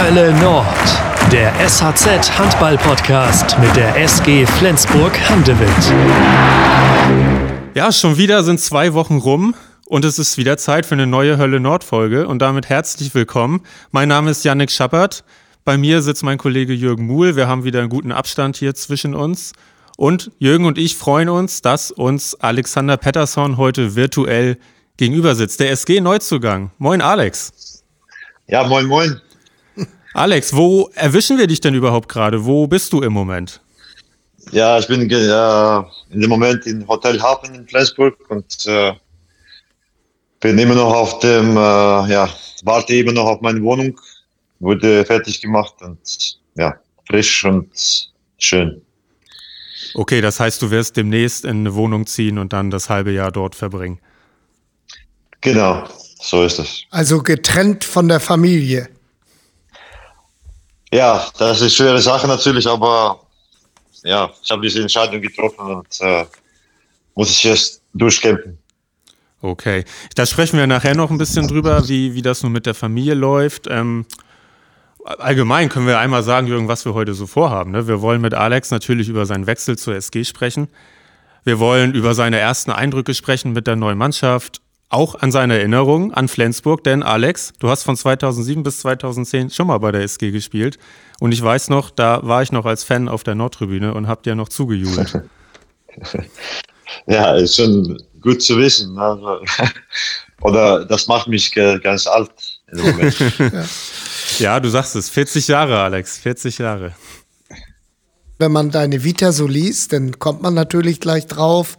Hölle Nord, der SHZ Handball Podcast mit der SG Flensburg Handewitt. Ja, schon wieder sind zwei Wochen rum und es ist wieder Zeit für eine neue Hölle Nord Folge und damit herzlich willkommen. Mein Name ist Yannick Schappert. Bei mir sitzt mein Kollege Jürgen Muhl. Wir haben wieder einen guten Abstand hier zwischen uns. Und Jürgen und ich freuen uns, dass uns Alexander Pettersson heute virtuell gegenüber sitzt. Der SG Neuzugang. Moin, Alex. Ja, moin, moin. Alex, wo erwischen wir dich denn überhaupt gerade? Wo bist du im Moment? Ja, ich bin äh, in dem Moment in Hotel Hafen in Flensburg und äh, bin immer noch auf dem, äh, ja, warte immer noch auf meine Wohnung. Wurde fertig gemacht und ja, frisch und schön. Okay, das heißt, du wirst demnächst in eine Wohnung ziehen und dann das halbe Jahr dort verbringen. Genau, so ist es. Also getrennt von der Familie. Ja, das ist schwere Sache natürlich, aber ja, ich habe diese Entscheidung getroffen und äh, muss ich jetzt durchkämpfen. Okay, da sprechen wir nachher noch ein bisschen drüber, wie, wie das nun mit der Familie läuft. Ähm, allgemein können wir einmal sagen, Jürgen, was wir heute so vorhaben. Ne? Wir wollen mit Alex natürlich über seinen Wechsel zur SG sprechen. Wir wollen über seine ersten Eindrücke sprechen mit der neuen Mannschaft, auch an seine Erinnerungen an Flensburg, denn Alex, du hast von 2007 bis 2010 schon mal bei der SG gespielt und ich weiß noch, da war ich noch als Fan auf der Nordtribüne und hab dir noch zugejubelt. ja, ist schon gut zu wissen. Also, oder das macht mich ganz alt im Moment. ja. Ja, du sagst es, 40 Jahre, Alex, 40 Jahre. Wenn man deine Vita so liest, dann kommt man natürlich gleich drauf.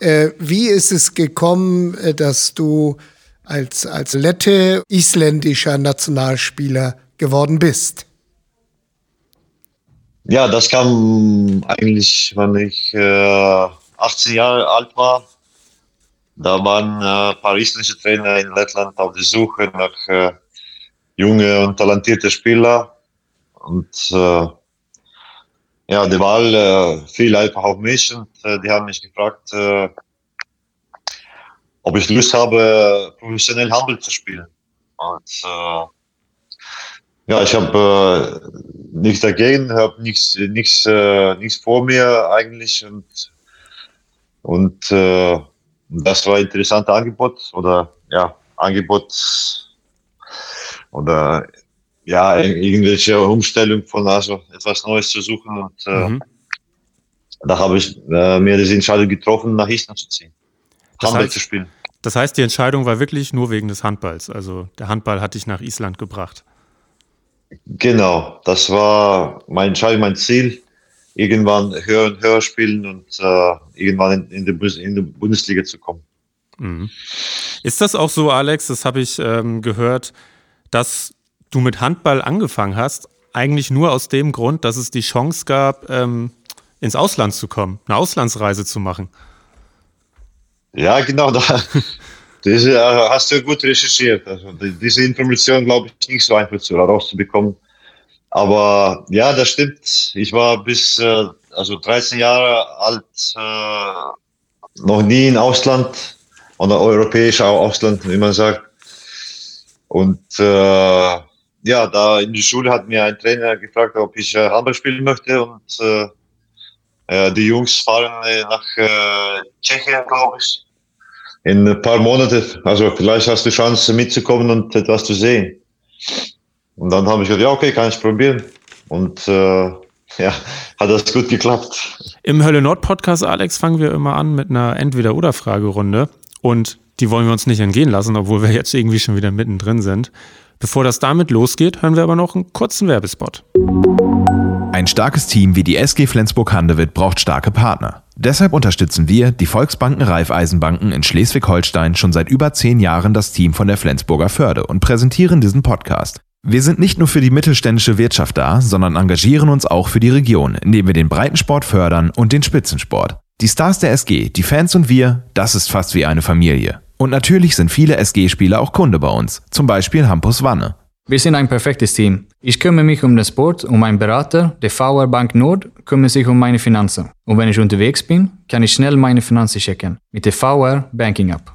Äh, wie ist es gekommen, äh, dass du als, als Lette isländischer Nationalspieler geworden bist? Ja, das kam eigentlich, wenn ich äh, 18 Jahre alt war. Da waren äh, ein paar isländische Trainer in Lettland auf der Suche nach äh, junge und talentierte Spieler. Und äh, ja, die Wahl äh, fiel einfach auf mich und äh, die haben mich gefragt, äh, ob ich Lust habe, professionell Handel zu spielen. Und äh, ja, ich habe äh, nichts dagegen, habe nichts, nichts, äh, nichts vor mir eigentlich und und äh, das war ein interessantes Angebot oder ja Angebot oder ja, irgendwelche Umstellung von also etwas Neues zu suchen. Und äh, mhm. da habe ich äh, mir diese Entscheidung getroffen, nach Island zu ziehen. Das Handball heißt, zu spielen. Das heißt, die Entscheidung war wirklich nur wegen des Handballs. Also der Handball hat dich nach Island gebracht. Genau, das war mein Entscheidung, mein Ziel. Irgendwann höher und höher spielen und äh, irgendwann in, in, die, in die Bundesliga zu kommen. Mhm. Ist das auch so, Alex? Das habe ich ähm, gehört dass du mit Handball angefangen hast, eigentlich nur aus dem Grund, dass es die Chance gab, ähm, ins Ausland zu kommen, eine Auslandsreise zu machen. Ja, genau. Da, diese äh, hast du gut recherchiert. Also, diese Information, glaube ich, nicht so einfach zu, rauszubekommen. Aber ja, das stimmt. Ich war bis äh, also 13 Jahre alt, äh, noch nie im Ausland oder europäisch Ausland, wie man sagt. Und äh, ja, da in der Schule hat mir ein Trainer gefragt, ob ich äh, Handball spielen möchte. Und äh, äh, die Jungs fahren äh, nach äh, Tschechien, glaube ich, in ein paar Monaten. Also vielleicht hast du Chance mitzukommen und etwas zu sehen. Und dann habe ich gesagt, ja, okay, kann ich probieren. Und äh, ja, hat das gut geklappt. Im Hölle Nord Podcast, Alex, fangen wir immer an mit einer Entweder-Oder-Fragerunde. Und die wollen wir uns nicht entgehen lassen, obwohl wir jetzt irgendwie schon wieder mittendrin sind. Bevor das damit losgeht, hören wir aber noch einen kurzen Werbespot. Ein starkes Team wie die SG Flensburg-Handewitt braucht starke Partner. Deshalb unterstützen wir, die Volksbanken Raiffeisenbanken in Schleswig-Holstein, schon seit über zehn Jahren das Team von der Flensburger Förde und präsentieren diesen Podcast. Wir sind nicht nur für die mittelständische Wirtschaft da, sondern engagieren uns auch für die Region, indem wir den Breitensport fördern und den Spitzensport. Die Stars der SG, die Fans und wir, das ist fast wie eine Familie. Und natürlich sind viele SG-Spieler auch Kunde bei uns, zum Beispiel Hampus Wanne. Wir sind ein perfektes Team. Ich kümmere mich um den Sport und mein Berater, der VR Bank Nord, kümmert sich um meine Finanzen. Und wenn ich unterwegs bin, kann ich schnell meine Finanzen checken mit der VR Banking App.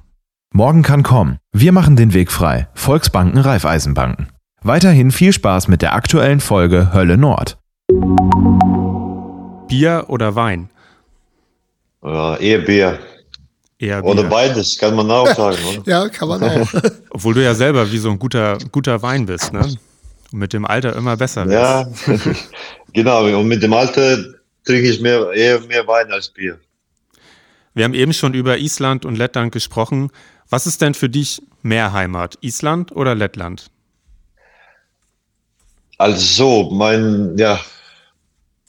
Morgen kann kommen. Wir machen den Weg frei. Volksbanken Raiffeisenbanken. Weiterhin viel Spaß mit der aktuellen Folge Hölle Nord. Bier oder Wein? Ja, eher Bier. Eher Bier. Oder beides, kann man auch sagen. Oder? Ja, kann man auch. Obwohl du ja selber wie so ein guter, guter Wein bist, ne? Und mit dem Alter immer besser wirst. Ja, genau. Und mit dem Alter trinke ich mehr, eher mehr Wein als Bier. Wir haben eben schon über Island und Lettland gesprochen. Was ist denn für dich mehr Heimat? Island oder Lettland? Also, mein, ja,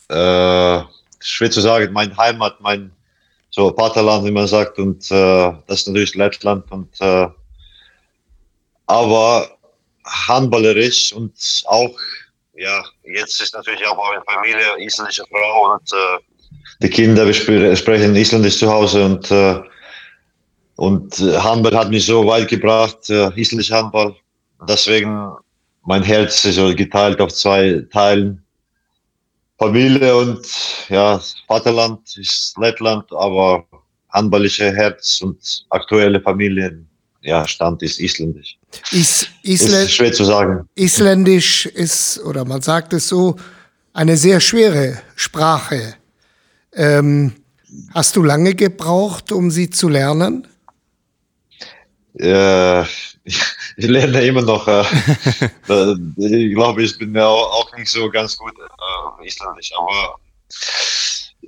äh, schwer zu sagen, mein Heimat, mein so Vaterland, wie man sagt, und äh, das ist natürlich Lettland. Und, äh, aber handballerisch und auch, ja, jetzt ist natürlich auch meine Familie, isländische Frau und äh, die Kinder, wir spre- sprechen Isländisch zu Hause und, äh, und äh, Handball hat mich so weit gebracht, äh, isländischer Handball. Deswegen mein Herz ist geteilt auf zwei Teilen. Familie und ja, Vaterland ist Lettland, aber handballische Herz und aktuelle Familien, ja, Stand ist isländisch. Is, Ist Island, schwer zu sagen. Isländisch ist, oder man sagt es so, eine sehr schwere Sprache. Ähm, hast du lange gebraucht, um sie zu lernen? Äh, ich lerne immer noch. Äh, äh, ich glaube, ich bin ja auch nicht so ganz gut äh, isländisch, aber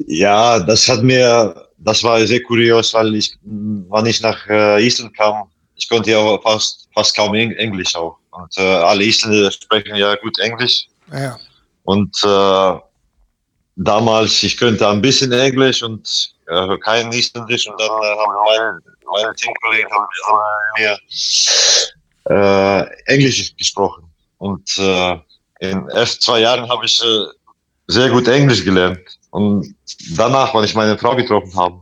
ja, das hat mir, das war sehr kurios, weil ich, wann ich nach äh, Island kam, ich konnte ja fast, fast kaum Eng Englisch auch. Und äh, alle Isländer sprechen ja gut Englisch. Ja. Und äh, damals, ich könnte ein bisschen Englisch und äh, kein Isländisch. Und dann äh, haben meine, meine Teamkollegen haben, haben mir äh, Englisch gesprochen. Und äh, in den ersten zwei Jahren habe ich äh, sehr gut Englisch gelernt. Und danach, wenn ich meine Frau getroffen habe,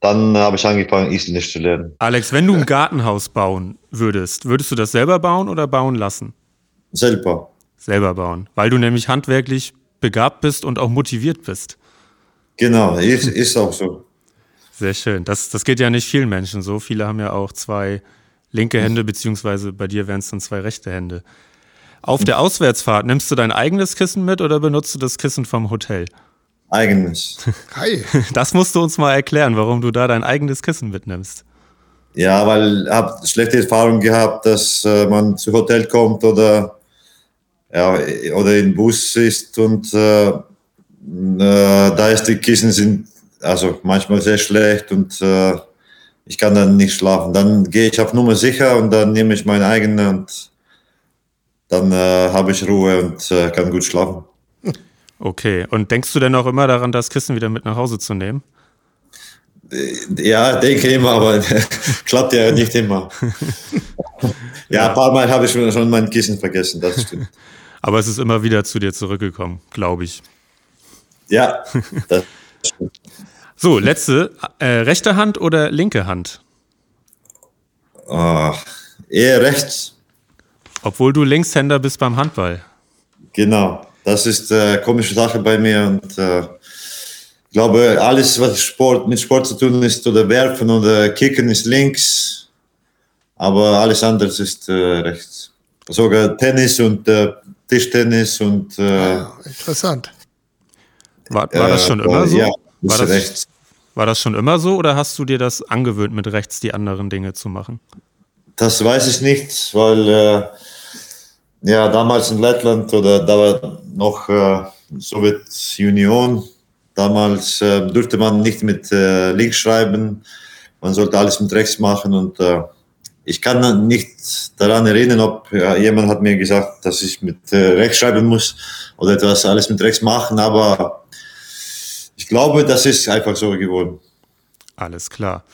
dann habe ich angefangen, Isländisch zu lernen. Alex, wenn du ein Gartenhaus bauen würdest, würdest du das selber bauen oder bauen lassen? Selber. Selber bauen, weil du nämlich handwerklich begabt bist und auch motiviert bist. Genau, ist, ist auch so. Sehr schön. Das, das geht ja nicht vielen Menschen so. Viele haben ja auch zwei linke Hände, beziehungsweise bei dir wären es dann zwei rechte Hände. Auf der Auswärtsfahrt nimmst du dein eigenes Kissen mit oder benutzt du das Kissen vom Hotel? Eigenes. Hi. Das musst du uns mal erklären, warum du da dein eigenes Kissen mitnimmst. Ja, weil ich habe schlechte Erfahrungen gehabt, dass äh, man zu Hotel kommt oder, ja, oder in Bus ist und äh, äh, da ist die Kissen sind also manchmal sehr schlecht und äh, ich kann dann nicht schlafen. Dann gehe ich auf Nummer sicher und dann nehme ich meine eigene und dann äh, habe ich Ruhe und äh, kann gut schlafen. Okay. Und denkst du denn auch immer daran, das Kissen wieder mit nach Hause zu nehmen? Ja, denke immer, aber klappt ja nicht immer. ja, ein paar Mal habe ich schon, schon mein Kissen vergessen, das stimmt. Aber es ist immer wieder zu dir zurückgekommen, glaube ich. Ja, das stimmt. So, letzte. Äh, rechte Hand oder linke Hand? Ah, eher rechts, Obwohl du Linkshänder bist beim Handball. genau. Das ist eine komische Sache bei mir und äh, ich glaube, alles, was Sport, mit Sport zu tun ist, oder werfen oder kicken, ist links, aber alles andere ist äh, rechts. Sogar Tennis und äh, Tischtennis und äh, Ja, interessant. War, war das schon äh, immer so? Ja, war, das, rechts. war das schon immer so oder hast du dir das angewöhnt, mit rechts die anderen Dinge zu machen? Das weiß ich nicht, weil äh, ja damals in Lettland oder da war noch äh, Sowjetunion, damals äh, durfte man nicht mit äh, links schreiben, man sollte alles mit rechts machen und äh, ich kann nicht daran erinnern, ob jemand hat mir gesagt, dass ich mit äh, rechts schreiben muss oder etwas alles mit rechts machen, aber glaube, das ist einfach so geworden. Alles klar.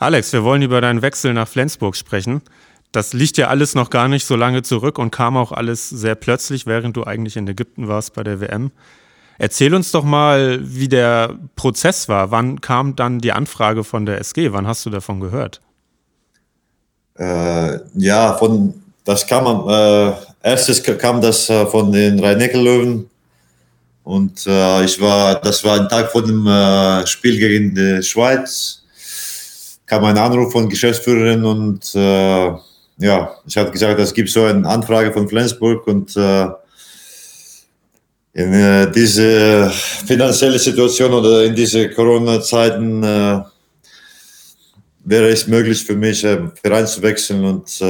Alex, wir wollen über deinen Wechsel nach Flensburg sprechen. Das liegt ja alles noch gar nicht so lange zurück und kam auch alles sehr plötzlich, während du eigentlich in Ägypten warst bei der WM. Erzähl uns doch mal, wie der Prozess war. Wann kam dann die Anfrage von der SG? Wann hast du davon gehört? Äh, ja, von das kam äh, erstes kam das äh, von den Rhein-Neckar-Löwen und äh, ich war, das war ein Tag vor dem äh, Spiel gegen die Schweiz. Kam ein Anruf von Geschäftsführerin und äh, ja, ich hatte gesagt, es gibt so eine Anfrage von Flensburg und äh, in äh, diese finanzielle Situation oder in diese Corona-Zeiten äh, wäre es möglich für mich, Verein zu wechseln und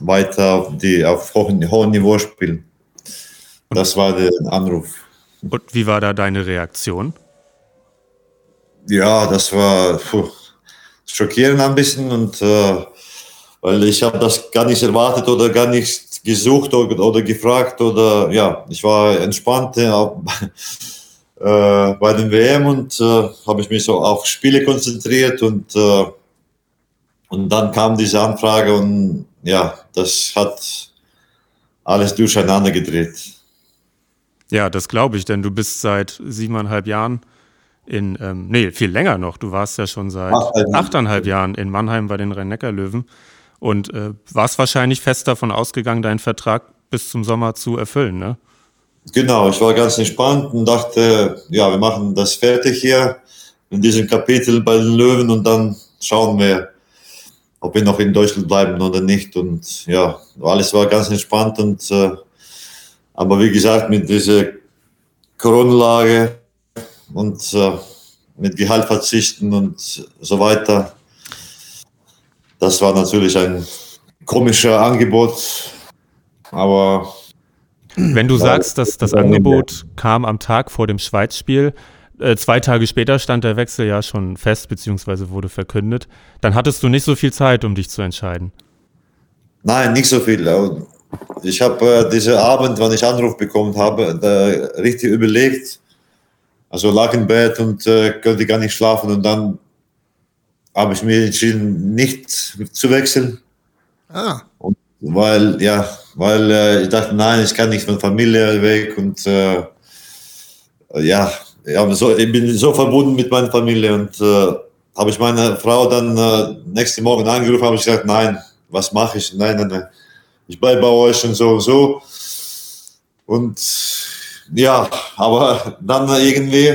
weiter auf, die, auf hohem, hohem Niveau spielen. Das war der Anruf. Und wie war da deine Reaktion? Ja, das war puh, schockierend ein bisschen und äh, weil ich habe das gar nicht erwartet oder gar nicht gesucht oder, oder gefragt oder ja, ich war entspannt äh, bei den WM und äh, habe ich mich so auf Spiele konzentriert und äh, und dann kam diese Anfrage und ja, das hat alles durcheinander gedreht. Ja, das glaube ich, denn du bist seit siebeneinhalb Jahren in, ähm, nee, viel länger noch. Du warst ja schon seit achteinhalb, Jahren in Mannheim bei den Rhein-Neckar-Löwen und äh, warst wahrscheinlich fest davon ausgegangen, deinen Vertrag bis zum Sommer zu erfüllen, ne? Genau, ich war ganz entspannt und dachte, ja, wir machen das fertig hier in diesem Kapitel bei den Löwen und dann schauen wir, ob wir noch in Deutschland bleiben oder nicht. Und ja, alles war ganz entspannt und äh, aber wie gesagt, mit dieser Corona-Lage und äh, mit Gehalt verzichten und so weiter. Das war natürlich ein komischer Angebot, aber. Wenn du sagst, dass das Angebot kam am Tag vor dem Schweizspiel, äh, zwei Tage später stand der Wechsel ja schon fest, beziehungsweise wurde verkündet, dann hattest du nicht so viel Zeit, um dich zu entscheiden. Nein, nicht so viel. Ich habe äh, diesen Abend, wann ich Anruf bekommen habe, richtig überlegt, also lag im Bett und äh, konnte gar nicht schlafen. Und dann habe ich mich entschieden, nicht zu wechseln. Ah. Und weil, ja, weil äh, ich dachte, nein, ich kann nicht von Familie weg. Und äh, ja, ja so, ich bin so verbunden mit meiner Familie. Und äh, habe ich meine Frau dann äh, nächsten Morgen angerufen, habe ich gesagt, nein, was mache ich? Nein, nein, nein. Ich bleibe bei euch und so und so. Und ja, aber dann irgendwie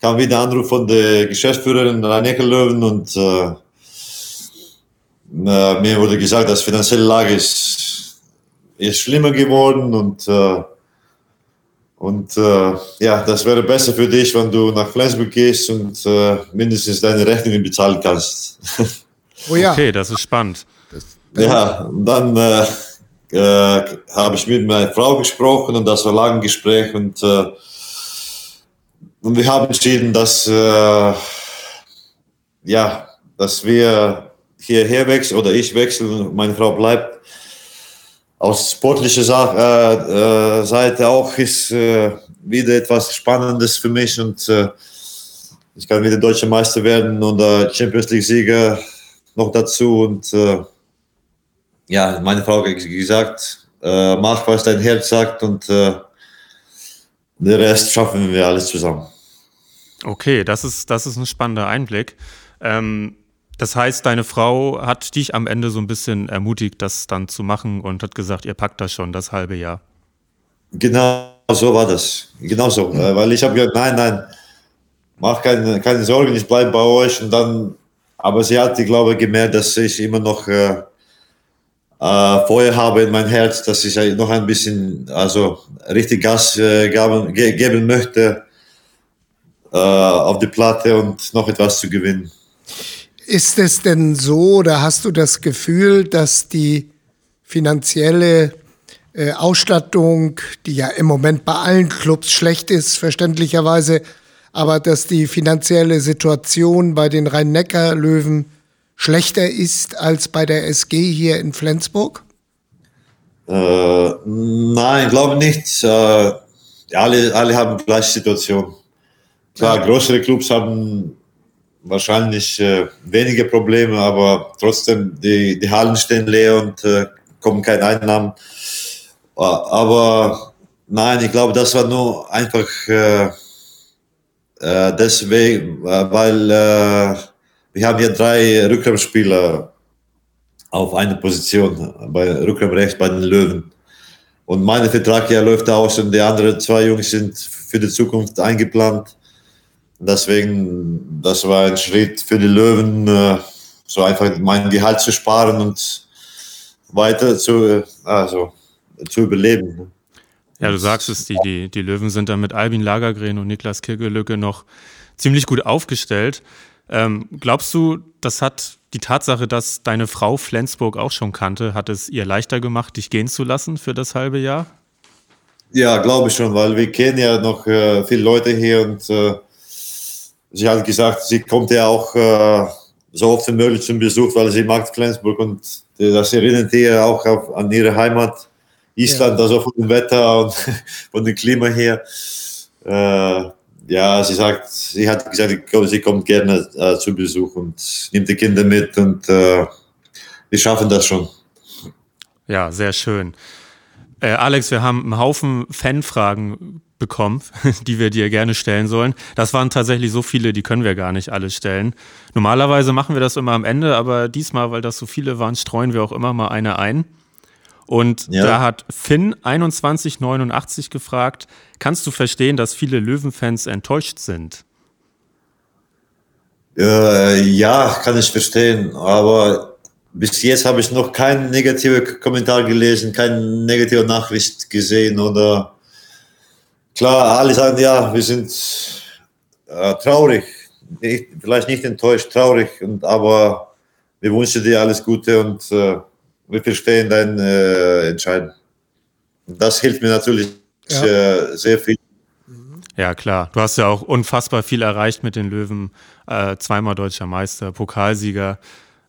kam wieder ein Anruf von der Geschäftsführerin Rainer Löwen und äh, mir wurde gesagt, dass die finanzielle Lage ist, ist schlimmer geworden und äh, und äh, ja, das wäre besser für dich, wenn du nach Flensburg gehst und äh, mindestens deine Rechnungen bezahlen kannst. Oh ja. Okay, das ist spannend. Ja, und dann äh, äh, habe ich mit meiner Frau gesprochen und das war ein langes Gespräch und, äh, und wir haben entschieden, dass, äh, ja, dass wir hierher wechseln oder ich wechsle und meine Frau bleibt. Aus sportlicher Sa äh, äh, Seite auch ist wieder etwas Spannendes für mich und ich kann wieder deutscher Meister werden oder Champions League Sieger noch dazu und ja, meine Frau hat gesagt, äh, mach, was dein Herz sagt und äh, den Rest schaffen wir alles zusammen. Okay, das ist, das ist ein spannender Einblick. Ähm, das heißt, deine Frau hat dich am Ende so ein bisschen ermutigt, das dann zu machen und hat gesagt, ihr packt das schon, das halbe Jahr. Genau so war das. Genau so. Mhm. Weil ich habe gesagt, nein, nein, mach keine, keine Sorgen, ich bleibe bei euch. Und dann, aber sie hat, ich glaube, gemerkt, dass ich immer noch äh, äh, Feuer habe in mein Herz, dass ich noch ein bisschen, also richtig Gas äh, gaben, ge geben möchte äh, auf die Platte und noch etwas zu gewinnen. Ist es denn so oder hast du das Gefühl, dass die finanzielle äh, Ausstattung, die ja im Moment bei allen Clubs schlecht ist, verständlicherweise, aber dass die finanzielle Situation bei den Rhein-Neckar-Löwen schlechter ist als bei der SG hier in Flensburg? Äh, nein, ich glaube nicht. Äh, alle, alle haben die gleiche Situation. Klar, ja. größere Clubs haben wahrscheinlich äh, weniger Probleme, aber trotzdem, die, die Hallen stehen leer und äh, kommen keine Einnahmen. Äh, aber nein, ich glaube, das war nur einfach äh, äh, deswegen, weil wir haben hier drei Rückraumspieler auf einer Position, bei Rückraum rechts bei den Löwen. Und mein Vertrag ja läuft aus und die anderen zwei Jungs sind für die Zukunft eingeplant. Deswegen, das war ein Schritt für die Löwen, äh, so einfach mein Gehalt zu sparen und weiter zu, also, zu überleben. Ja, du sagst es, die, die, die Löwen sind da mit Albin Lagergren und Niklas Kirgelücke noch ziemlich gut aufgestellt. Ähm, glaubst du, das hat die Tatsache, dass deine Frau Flensburg auch schon kannte, hat es ihr leichter gemacht, dich gehen zu lassen für das halbe Jahr? Ja, glaube ich schon, weil wir kennen ja noch äh, viele Leute hier und äh, sie hat gesagt, sie kommt ja auch äh, so oft wie möglich zum Besuch, weil sie mag Flensburg und das erinnert ihr auch auf, an ihre Heimat Island, ja. also von dem Wetter und von dem Klima her. Äh, ja, sie sagt, sie hat gesagt, sie kommt gerne äh, zu Besuch und nimmt die Kinder mit und äh, wir schaffen das schon. Ja, sehr schön. Äh, Alex, wir haben einen Haufen Fanfragen bekommen, die wir dir gerne stellen sollen. Das waren tatsächlich so viele, die können wir gar nicht alle stellen. Normalerweise machen wir das immer am Ende, aber diesmal, weil das so viele waren, streuen wir auch immer mal eine ein. Und ja. da hat Finn 2189 gefragt, kannst du verstehen, dass viele Löwenfans enttäuscht sind? Äh, ja, kann ich verstehen, aber bis jetzt habe ich noch keinen negativen Kommentar gelesen, keine negative Nachricht gesehen oder klar, alle sagen ja, wir sind äh, traurig, nicht, vielleicht nicht enttäuscht, traurig, und, aber wir wünschen dir alles Gute und äh, wir verstehen dein äh, Entscheiden. Das hilft mir natürlich ja. sehr, sehr viel. Ja, klar. Du hast ja auch unfassbar viel erreicht mit den Löwen. Äh, zweimal deutscher Meister, Pokalsieger.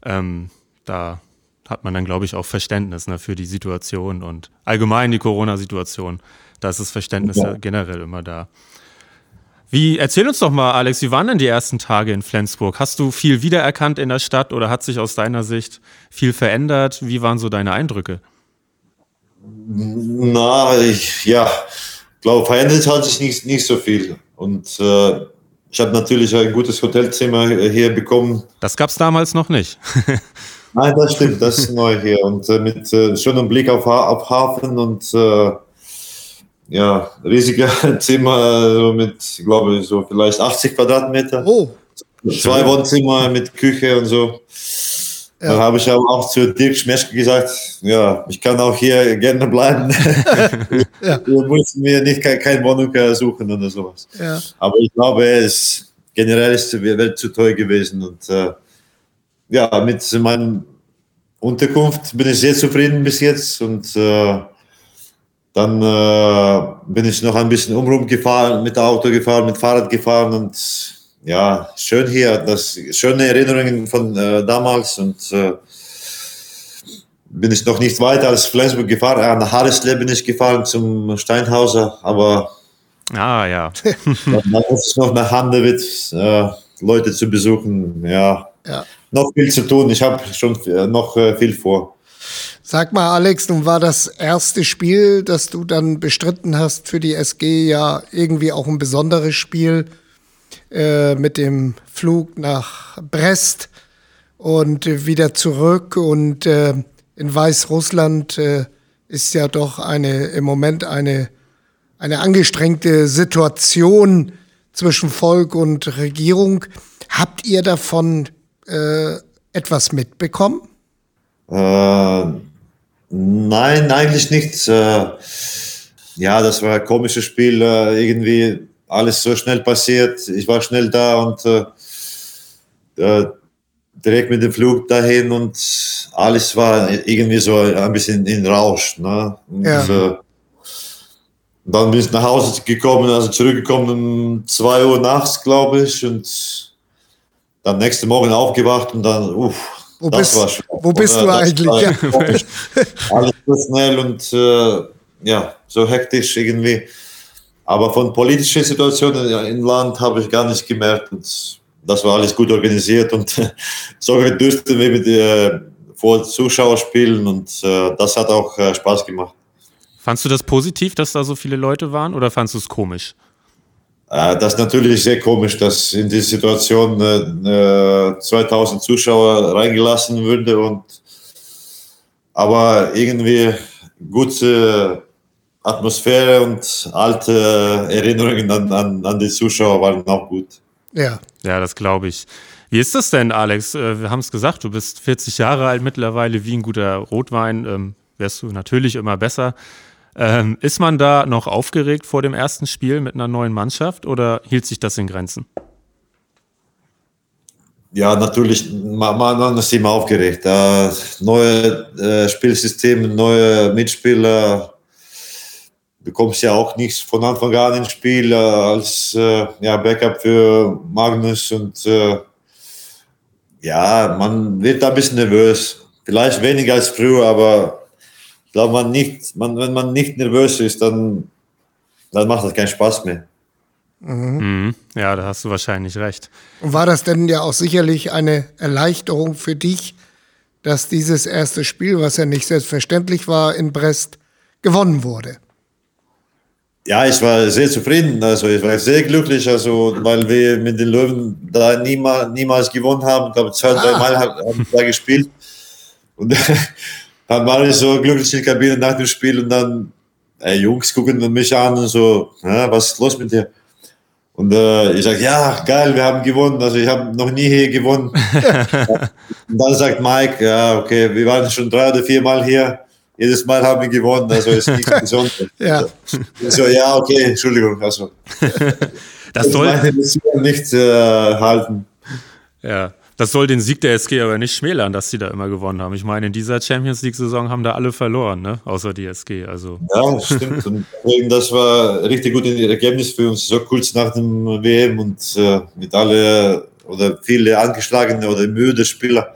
Ähm, da hat man dann, glaube ich, auch Verständnis ne, für die Situation und allgemein die Corona-Situation. Da ist das Verständnis ja. ja generell immer da. Wie, erzähl uns doch mal, Alex, wie waren denn die ersten Tage in Flensburg? Hast du viel wiedererkannt in der Stadt oder hat sich aus deiner Sicht viel verändert? Wie waren so deine Eindrücke? Na, ich, ja, glaube, verändert hat sich nicht, nicht so viel. Und äh, ich habe natürlich ein gutes Hotelzimmer hier bekommen. Das gab es damals noch nicht. Nein, das stimmt, das ist neu hier. Und äh, mit äh, schönem Blick auf, auf Hafen und äh, ja, riesiger Zimmer so mit, glaube ich, so vielleicht 80 Quadratmeter. Oh. Zwei Wohnzimmer mit Küche und so. Ja. Dann habe ich aber auch zu Dirk Schmeschke gesagt, ja, ich kann auch hier gerne bleiben. ja. Wir müssen mir nicht kein, kein Wohnung suchen oder sowas. Ja. Aber ich glaube, es generell ist die Welt zu teuer gewesen. Und äh, ja, mit meiner Unterkunft bin ich sehr zufrieden bis jetzt. Und äh, dann äh, bin ich noch ein bisschen umrum gefahren, mit Auto gefahren, mit Fahrrad gefahren und ja, schön hier, das schöne Erinnerungen von äh, damals und äh, bin ich noch nicht weiter als Flensburg gefahren, nach Harrisle bin ich gefahren zum Steinhauser, aber ah ja, dann muss ich noch nach Handewitt äh, Leute zu besuchen, ja, ja, noch viel zu tun, ich habe schon äh, noch äh, viel vor. Sag mal, Alex, nun war das erste Spiel, das du dann bestritten hast für die SG, ja irgendwie auch ein besonderes Spiel äh, mit dem Flug nach Brest und wieder zurück. Und äh, in Weißrussland äh, ist ja doch eine im Moment eine, eine angestrengte Situation zwischen Volk und Regierung. Habt ihr davon äh, etwas mitbekommen? Äh, Nein, eigentlich nicht. Äh, ja, das war ein komisches Spiel. Äh, irgendwie alles so schnell passiert. Ich war schnell da und äh, direkt mit dem Flug dahin und alles war irgendwie so ein bisschen in Rausch. Ne? Und, ja. dann bin ich nach Hause gekommen, also zurückgekommen um 2 Uhr nachts, glaube ich, und dann nächsten Morgen aufgewacht und dann, uff, wo das bist, wo bist du eigentlich? Ja. Alles so schnell und äh, ja, so hektisch irgendwie. Aber von politischen Situationen im Land habe ich gar nicht gemerkt. Und das war alles gut organisiert und sogar durften wir mit äh, vor Zuschauer spielen und äh, das hat auch äh, Spaß gemacht. Fandst du das positiv, dass da so viele Leute waren oder fandst du es komisch? Äh, das ist natürlich sehr komisch, dass in dieser Situation äh, 2000 Zuschauer reingelassen würde. Und, aber irgendwie gute Atmosphäre und alte Erinnerungen an, an, an die Zuschauer waren auch gut. Ja. Ja, das glaube ich. Wie ist das denn, Alex? Äh, wir haben es gesagt, du bist 40 Jahre alt mittlerweile, wie ein guter Rotwein. Ähm, wärst du natürlich immer besser. Ähm, ist man da noch aufgeregt vor dem ersten Spiel mit einer neuen Mannschaft oder hielt sich das in Grenzen? Ja, natürlich, man, man ist immer aufgeregt. Äh, neue äh, Spielsysteme, neue Mitspieler. Du kommst ja auch nicht von Anfang an ins Spiel äh, als äh, ja, Backup für Magnus und äh, ja, man wird da ein bisschen nervös. Vielleicht weniger als früher, aber ich glaube, man nicht, man, wenn man nicht nervös ist, dann, dann macht das keinen Spaß mehr. Mhm. Mhm. Ja, da hast du wahrscheinlich recht. Und war das denn ja auch sicherlich eine Erleichterung für dich, dass dieses erste Spiel, was ja nicht selbstverständlich war in Brest, gewonnen wurde? Ja, ich war sehr zufrieden. Also ich war sehr glücklich, also weil wir mit den Löwen da niemals, niemals gewonnen haben. Ich glaube, zwei, ah. drei Mal haben wir da gespielt. Und dann war ich so glücklich in der Kabine nach dem Spiel und dann, ey, Jungs gucken mich an und so, ja, was ist los mit dir? Und äh, ich sage, ja, geil, wir haben gewonnen. Also ich habe noch nie hier gewonnen. und dann sagt Mike, ja, okay, wir waren schon drei oder vier Mal hier jedes Mal haben wir gewonnen, also ist nichts Besonderes. ja. So, ja, okay, Entschuldigung. Also, das soll nicht äh, halten. Ja, das soll den Sieg der SG aber nicht schmälern, dass sie da immer gewonnen haben. Ich meine, in dieser Champions League-Saison haben da alle verloren, ne? außer die SG. Also. Ja, stimmt. Und das war richtig gutes Ergebnis für uns, so kurz nach dem WM und äh, mit alle oder viele angeschlagene oder müde Spieler.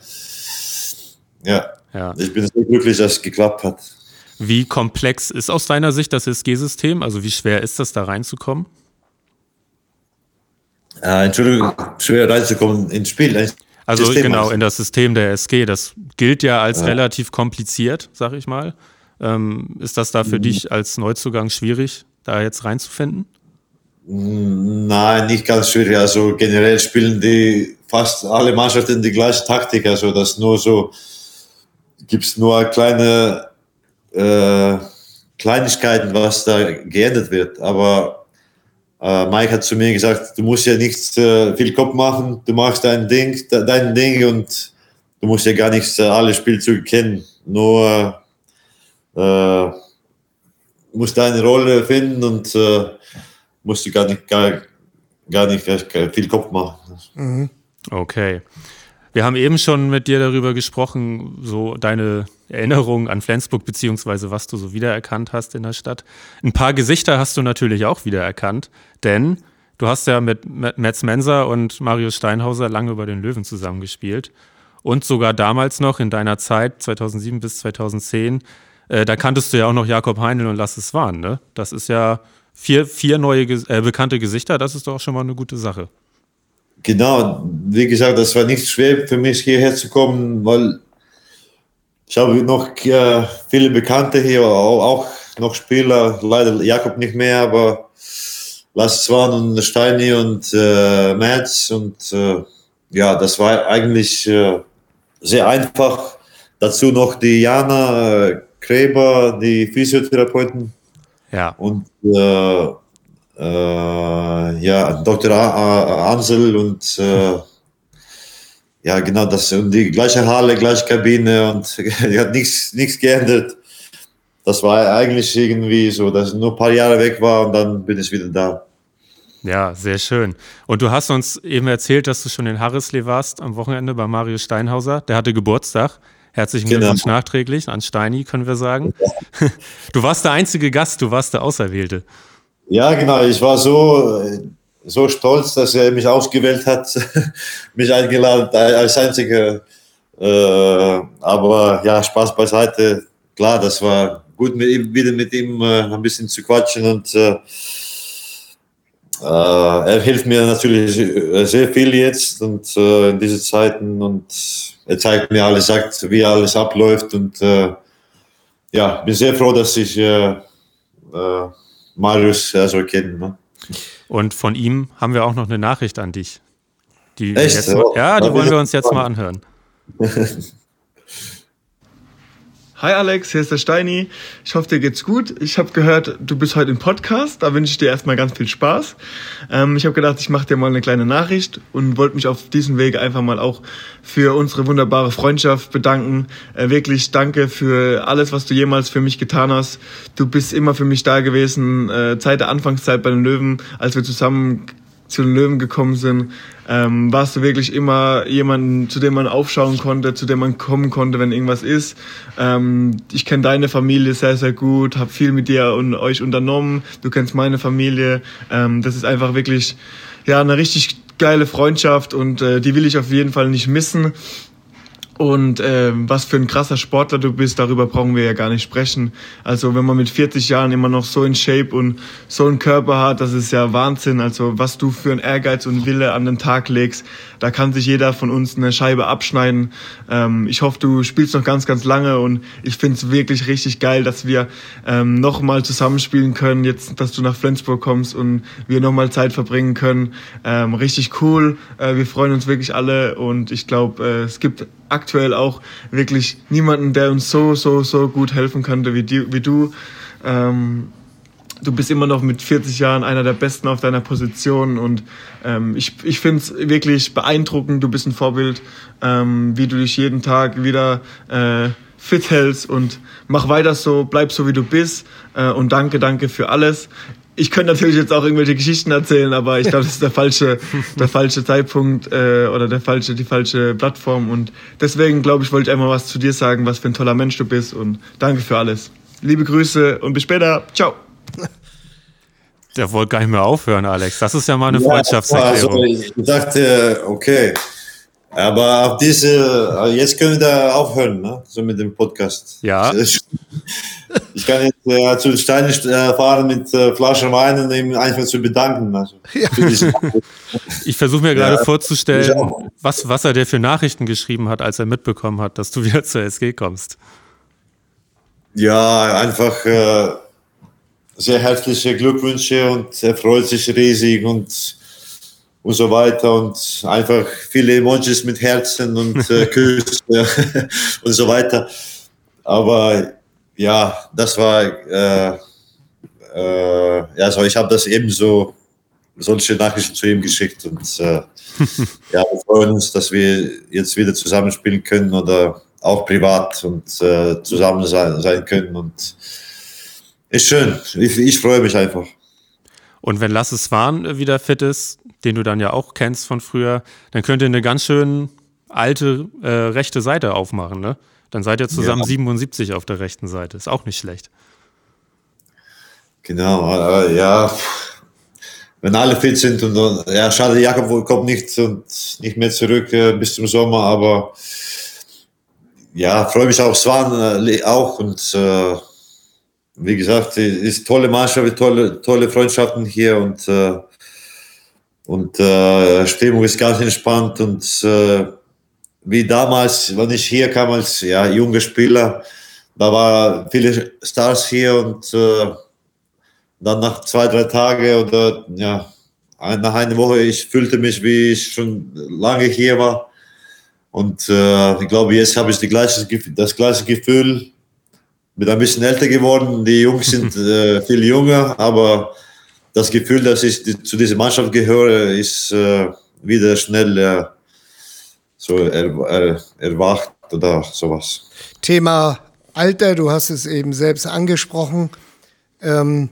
Ja, ja. Ich bin sehr glücklich, dass es geklappt hat. Wie komplex ist aus deiner Sicht das SG-System? Also wie schwer ist das, da reinzukommen? Äh, Entschuldigung, schwer reinzukommen ins Spiel. Also System genau, in das System der SG. Das gilt ja als ja. relativ kompliziert, sag ich mal. Ähm, ist das da für mhm. dich als Neuzugang schwierig, da jetzt reinzufinden? Nein, nicht ganz schwierig. Also generell spielen die fast alle Mannschaften die gleiche Taktik. Also das nur so gibt es nur kleine äh, Kleinigkeiten, was da geändert wird. Aber äh, Mike hat zu mir gesagt, du musst ja nicht äh, viel Kopf machen, du machst dein Ding, dein Ding und du musst ja gar nicht äh, alle Spielzüge kennen. Nur äh, musst deine Rolle finden und äh, musst du gar nicht, gar, gar nicht viel Kopf machen. Mhm. Okay. Wir haben eben schon mit dir darüber gesprochen, so deine Erinnerungen an Flensburg, beziehungsweise was du so wiedererkannt hast in der Stadt. Ein paar Gesichter hast du natürlich auch wiedererkannt, denn du hast ja mit Metz Menser und Marius Steinhauser lange über den Löwen zusammengespielt. Und sogar damals noch in deiner Zeit, 2007 bis 2010, äh, da kanntest du ja auch noch Jakob Heinl und Lass es waren, ne? Das ist ja vier, vier neue äh, bekannte Gesichter, das ist doch schon mal eine gute Sache. Genau, wie gesagt, das war nicht schwer für mich hierher zu kommen, weil ich habe noch äh, viele Bekannte hier, auch, auch, noch Spieler, leider Jakob nicht mehr, aber Lars Swan und Steini und äh, Mats und äh, ja, das war eigentlich äh, sehr einfach. Dazu noch die Jana äh, Gräber, die Physiotherapeuten. Ja. Und äh, äh, ja, Dr. Ansel und äh, ja, genau, das und die gleiche Halle, gleiche Kabine und die hat nichts, nichts geändert. Das war eigentlich irgendwie so, dass ich nur ein paar Jahre weg war und dann bin ich wieder da. Ja, sehr schön. Und du hast uns eben erzählt, dass du schon in Harrisley warst am Wochenende bei Mario Steinhauser. Der hatte Geburtstag. Herzlichen genau. Glückwunsch nachträglich an Steini, können wir sagen. Du warst der einzige Gast, du warst der Auserwählte. Ja, genau. Ich war so, so stolz, dass er mich ausgewählt hat, mich eingeladen als einziger. Äh, aber ja, Spaß beiseite. Klar, das war gut, mit ihm, wieder mit ihm äh, ein bisschen zu quatschen und äh, äh er hilft mir natürlich sehr viel jetzt und äh, in diesen Zeiten und er zeigt mir alles, sagt, wie alles abläuft und äh, ja, bin sehr froh, dass ich Marius ja so kennen. Ne? Und von ihm haben wir auch noch eine Nachricht an dich. Die Echt? Jetzt, ja, die wollen wir uns jetzt mal anhören. Hi Alex, hier ist der Steini. Ich hoffe, dir geht's gut. Ich habe gehört, du bist heute im Podcast. Da wünsche ich dir erstmal ganz viel Spaß. Ähm, ich habe gedacht, ich mache dir mal eine kleine Nachricht und wollte mich auf diesem Wege einfach mal auch für unsere wunderbare Freundschaft bedanken. Äh, wirklich danke für alles, was du jemals für mich getan hast. Du bist immer für mich da gewesen. Äh, Zeit der Anfangszeit bei den Löwen, als wir zusammen zu den Löwen gekommen sind, ähm, warst du wirklich immer jemand, zu dem man aufschauen konnte, zu dem man kommen konnte, wenn irgendwas ist. Ähm, ich kenne deine Familie sehr, sehr gut, habe viel mit dir und euch unternommen. Du kennst meine Familie. Ähm, das ist einfach wirklich ja eine richtig geile Freundschaft und äh, die will ich auf jeden Fall nicht missen. Und äh, was für ein krasser Sportler du bist, darüber brauchen wir ja gar nicht sprechen. Also wenn man mit 40 Jahren immer noch so in Shape und so einen Körper hat, das ist ja Wahnsinn. Also was du für einen Ehrgeiz und Wille an den Tag legst, da kann sich jeder von uns eine Scheibe abschneiden. Ähm, ich hoffe, du spielst noch ganz, ganz lange und ich finde es wirklich richtig geil, dass wir ähm, nochmal zusammenspielen können, jetzt, dass du nach Flensburg kommst und wir nochmal Zeit verbringen können. Ähm, richtig cool. Äh, wir freuen uns wirklich alle und ich glaube, äh, es gibt aktuell auch wirklich niemanden, der uns so, so, so gut helfen könnte wie, die, wie du. Ähm, du bist immer noch mit 40 Jahren einer der Besten auf deiner Position und ähm, ich, ich finde es wirklich beeindruckend. Du bist ein Vorbild, ähm, wie du dich jeden Tag wieder äh, fit hältst und mach weiter so, bleib so wie du bist äh, und danke, danke für alles ich könnte natürlich jetzt auch irgendwelche Geschichten erzählen, aber ich glaube, das ist der falsche, der falsche Zeitpunkt äh, oder der falsche, die falsche Plattform. Und deswegen, glaube ich, wollte ich einmal was zu dir sagen, was für ein toller Mensch du bist. Und danke für alles. Liebe Grüße und bis später. Ciao. Der wollte gar nicht mehr aufhören, Alex. Das ist ja mal eine ja, Freundschaftserklärung. Also ich dachte, okay. Aber auf diese, jetzt können wir da aufhören, ne? so mit dem Podcast. Ja. Ich kann jetzt äh, zu den Steinen äh, fahren mit äh, Flaschen Wein und ihm einfach zu bedanken. Also, ja. Ich versuche mir gerade ja, vorzustellen, was, was er dir für Nachrichten geschrieben hat, als er mitbekommen hat, dass du wieder zur SG kommst. Ja, einfach äh, sehr herzliche Glückwünsche und er freut sich riesig und, und so weiter und einfach viele Emojis mit Herzen und äh, Küsse und so weiter. Aber ja, das war, äh, äh, also ich habe das eben so, solche Nachrichten zu ihm geschickt und äh, ja, wir freuen uns, dass wir jetzt wieder zusammenspielen können oder auch privat und äh, zusammen sein, sein können und ist schön. Ich, ich freue mich einfach. Und wenn Lasse Swan wieder fit ist, den du dann ja auch kennst von früher, dann könnt ihr eine ganz schön alte äh, rechte Seite aufmachen, ne? Dann seid ihr zusammen ja. 77 auf der rechten Seite. Ist auch nicht schlecht. Genau, äh, ja. Wenn alle fit sind und dann, ja, schade, Jakob kommt nicht und nicht mehr zurück äh, bis zum Sommer, aber ja, freue mich auf Swan äh, auch und äh, wie gesagt, ist eine tolle Mannschaft, tolle, tolle Freundschaften hier und, äh, und äh, Stimmung ist ganz entspannt und äh, wie damals, wenn ich hier kam als ja, junger Spieler, da waren viele Stars hier und äh, dann nach zwei, drei Tagen oder ja, nach einer Woche, ich fühlte mich, wie ich schon lange hier war. Und äh, ich glaube, jetzt habe ich gleiche, das gleiche Gefühl. Bin ein bisschen älter geworden. Die Jungs sind äh, viel jünger, aber das Gefühl, dass ich zu dieser Mannschaft gehöre, ist äh, wieder schnell äh, so er, er, erwacht oder sowas. Thema Alter, du hast es eben selbst angesprochen. Ähm,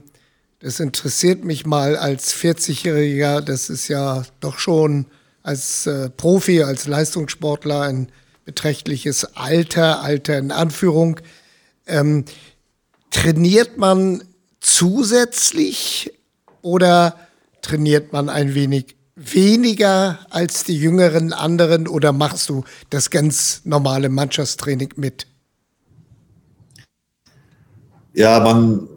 das interessiert mich mal als 40-Jähriger. Das ist ja doch schon als äh, Profi, als Leistungssportler ein beträchtliches Alter, Alter in Anführung. Ähm, trainiert man zusätzlich oder trainiert man ein wenig weniger als die jüngeren anderen oder machst du das ganz normale Mannschaftstraining mit? Ja, man,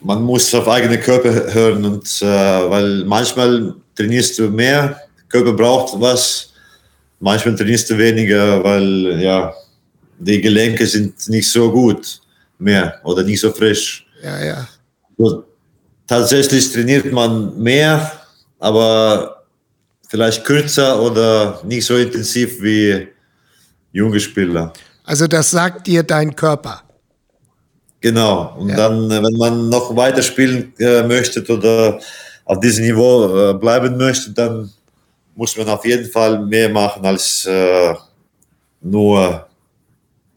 man muss auf eigene Körper hören und äh, weil manchmal trainierst du mehr, Körper braucht was, manchmal trainierst du weniger, weil ja die Gelenke sind nicht so gut mehr oder nicht so frisch. Ja, ja. So, tatsächlich trainiert man mehr, aber vielleicht kürzer oder nicht so intensiv wie junge Spieler. Also das sagt dir dein Körper. Genau. Und ja. dann, äh, wenn man noch weiter spielen äh, möchte oder auf diesem Niveau äh, bleiben möchte, dann muss man auf jeden Fall mehr machen als äh, nur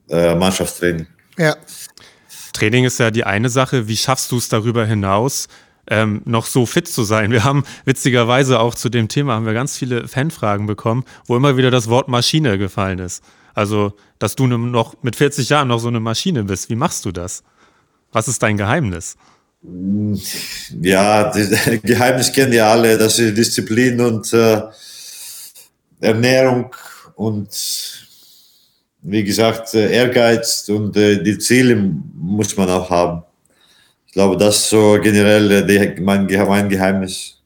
äh, Mannschaftstraining. Ja. Training ist ja die eine Sache. Wie schaffst du es darüber hinaus, ähm, noch so fit zu sein? Wir haben witzigerweise auch zu dem Thema haben wir ganz viele Fanfragen bekommen, wo immer wieder das Wort Maschine gefallen ist. Also, dass du noch mit 40 Jahren noch so eine Maschine bist. Wie machst du das? Was ist dein Geheimnis? Ja, das Geheimnis kennen ja alle, das ist Disziplin und äh, Ernährung und wie gesagt, äh, Ehrgeiz und äh, die Ziele muss man auch haben. Ich glaube, das ist so generell äh, mein, mein Geheimnis.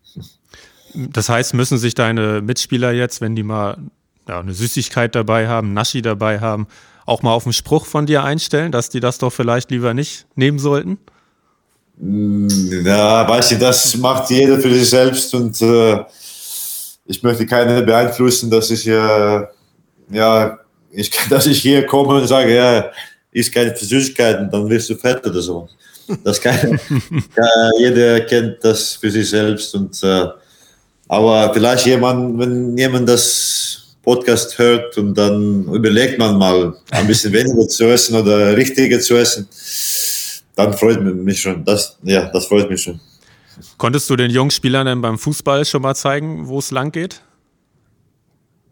Das heißt, müssen sich deine Mitspieler jetzt, wenn die mal ja, eine Süßigkeit dabei haben, Naschi dabei haben, auch mal auf einen Spruch von dir einstellen, dass die das doch vielleicht lieber nicht nehmen sollten? Mm, ja, weiß ich, das macht jeder für sich selbst und äh, ich möchte keinen beeinflussen, dass ich äh, ja ich, dass ich hier komme und sage, ja, isst keine Süßigkeiten, dann wirst du fett oder so. Das kann, jeder kennt das für sich selbst. Und, äh, aber vielleicht jemand, wenn jemand das Podcast hört und dann überlegt man mal, ein bisschen weniger zu essen oder richtiger zu essen, dann freut mich schon. Das, ja, das freut mich schon. Konntest du den jungen Spielern denn beim Fußball schon mal zeigen, wo es lang geht?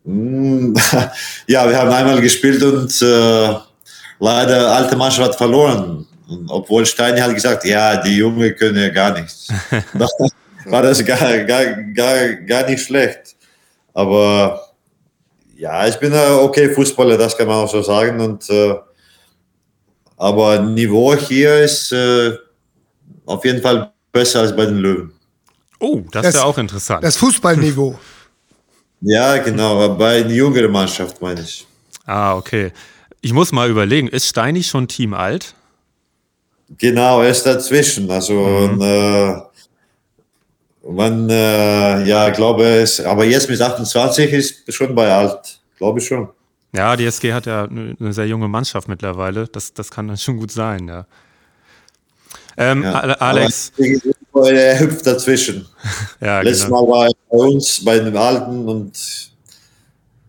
Mm, ja, wir haben einmal gespielt und äh, leider alte Mannschaft hat verloren. Und obwohl Steini hat gesagt, ja, die Jungen können ja gar nichts. war das gar, gar, gar, gar nicht schlecht. Aber ja, ich bin ein okay Fußballer, das kann man auch so sagen. Und, äh, aber Niveau hier ist äh, auf jeden Fall besser als bei den Löwen. Oh, das, das ist ja auch interessant. Das Fußballniveau. Ja, genau, bei einer jüngeren Mannschaft meine ich. Ah, okay. Ich muss mal überlegen, ist Steini schon Team alt? Genau, er ist dazwischen. Also mhm. äh, man, äh, ja, glaube es, aber jetzt mit 28 ist schon bei alt, glaube ich schon. Ja, die SG hat ja eine sehr junge Mannschaft mittlerweile. Das, das kann dann schon gut sein, ja. Ähm, ja, Alex. Er hüpft dazwischen. ja, Letztes genau. Mal war er bei uns, bei den Alten und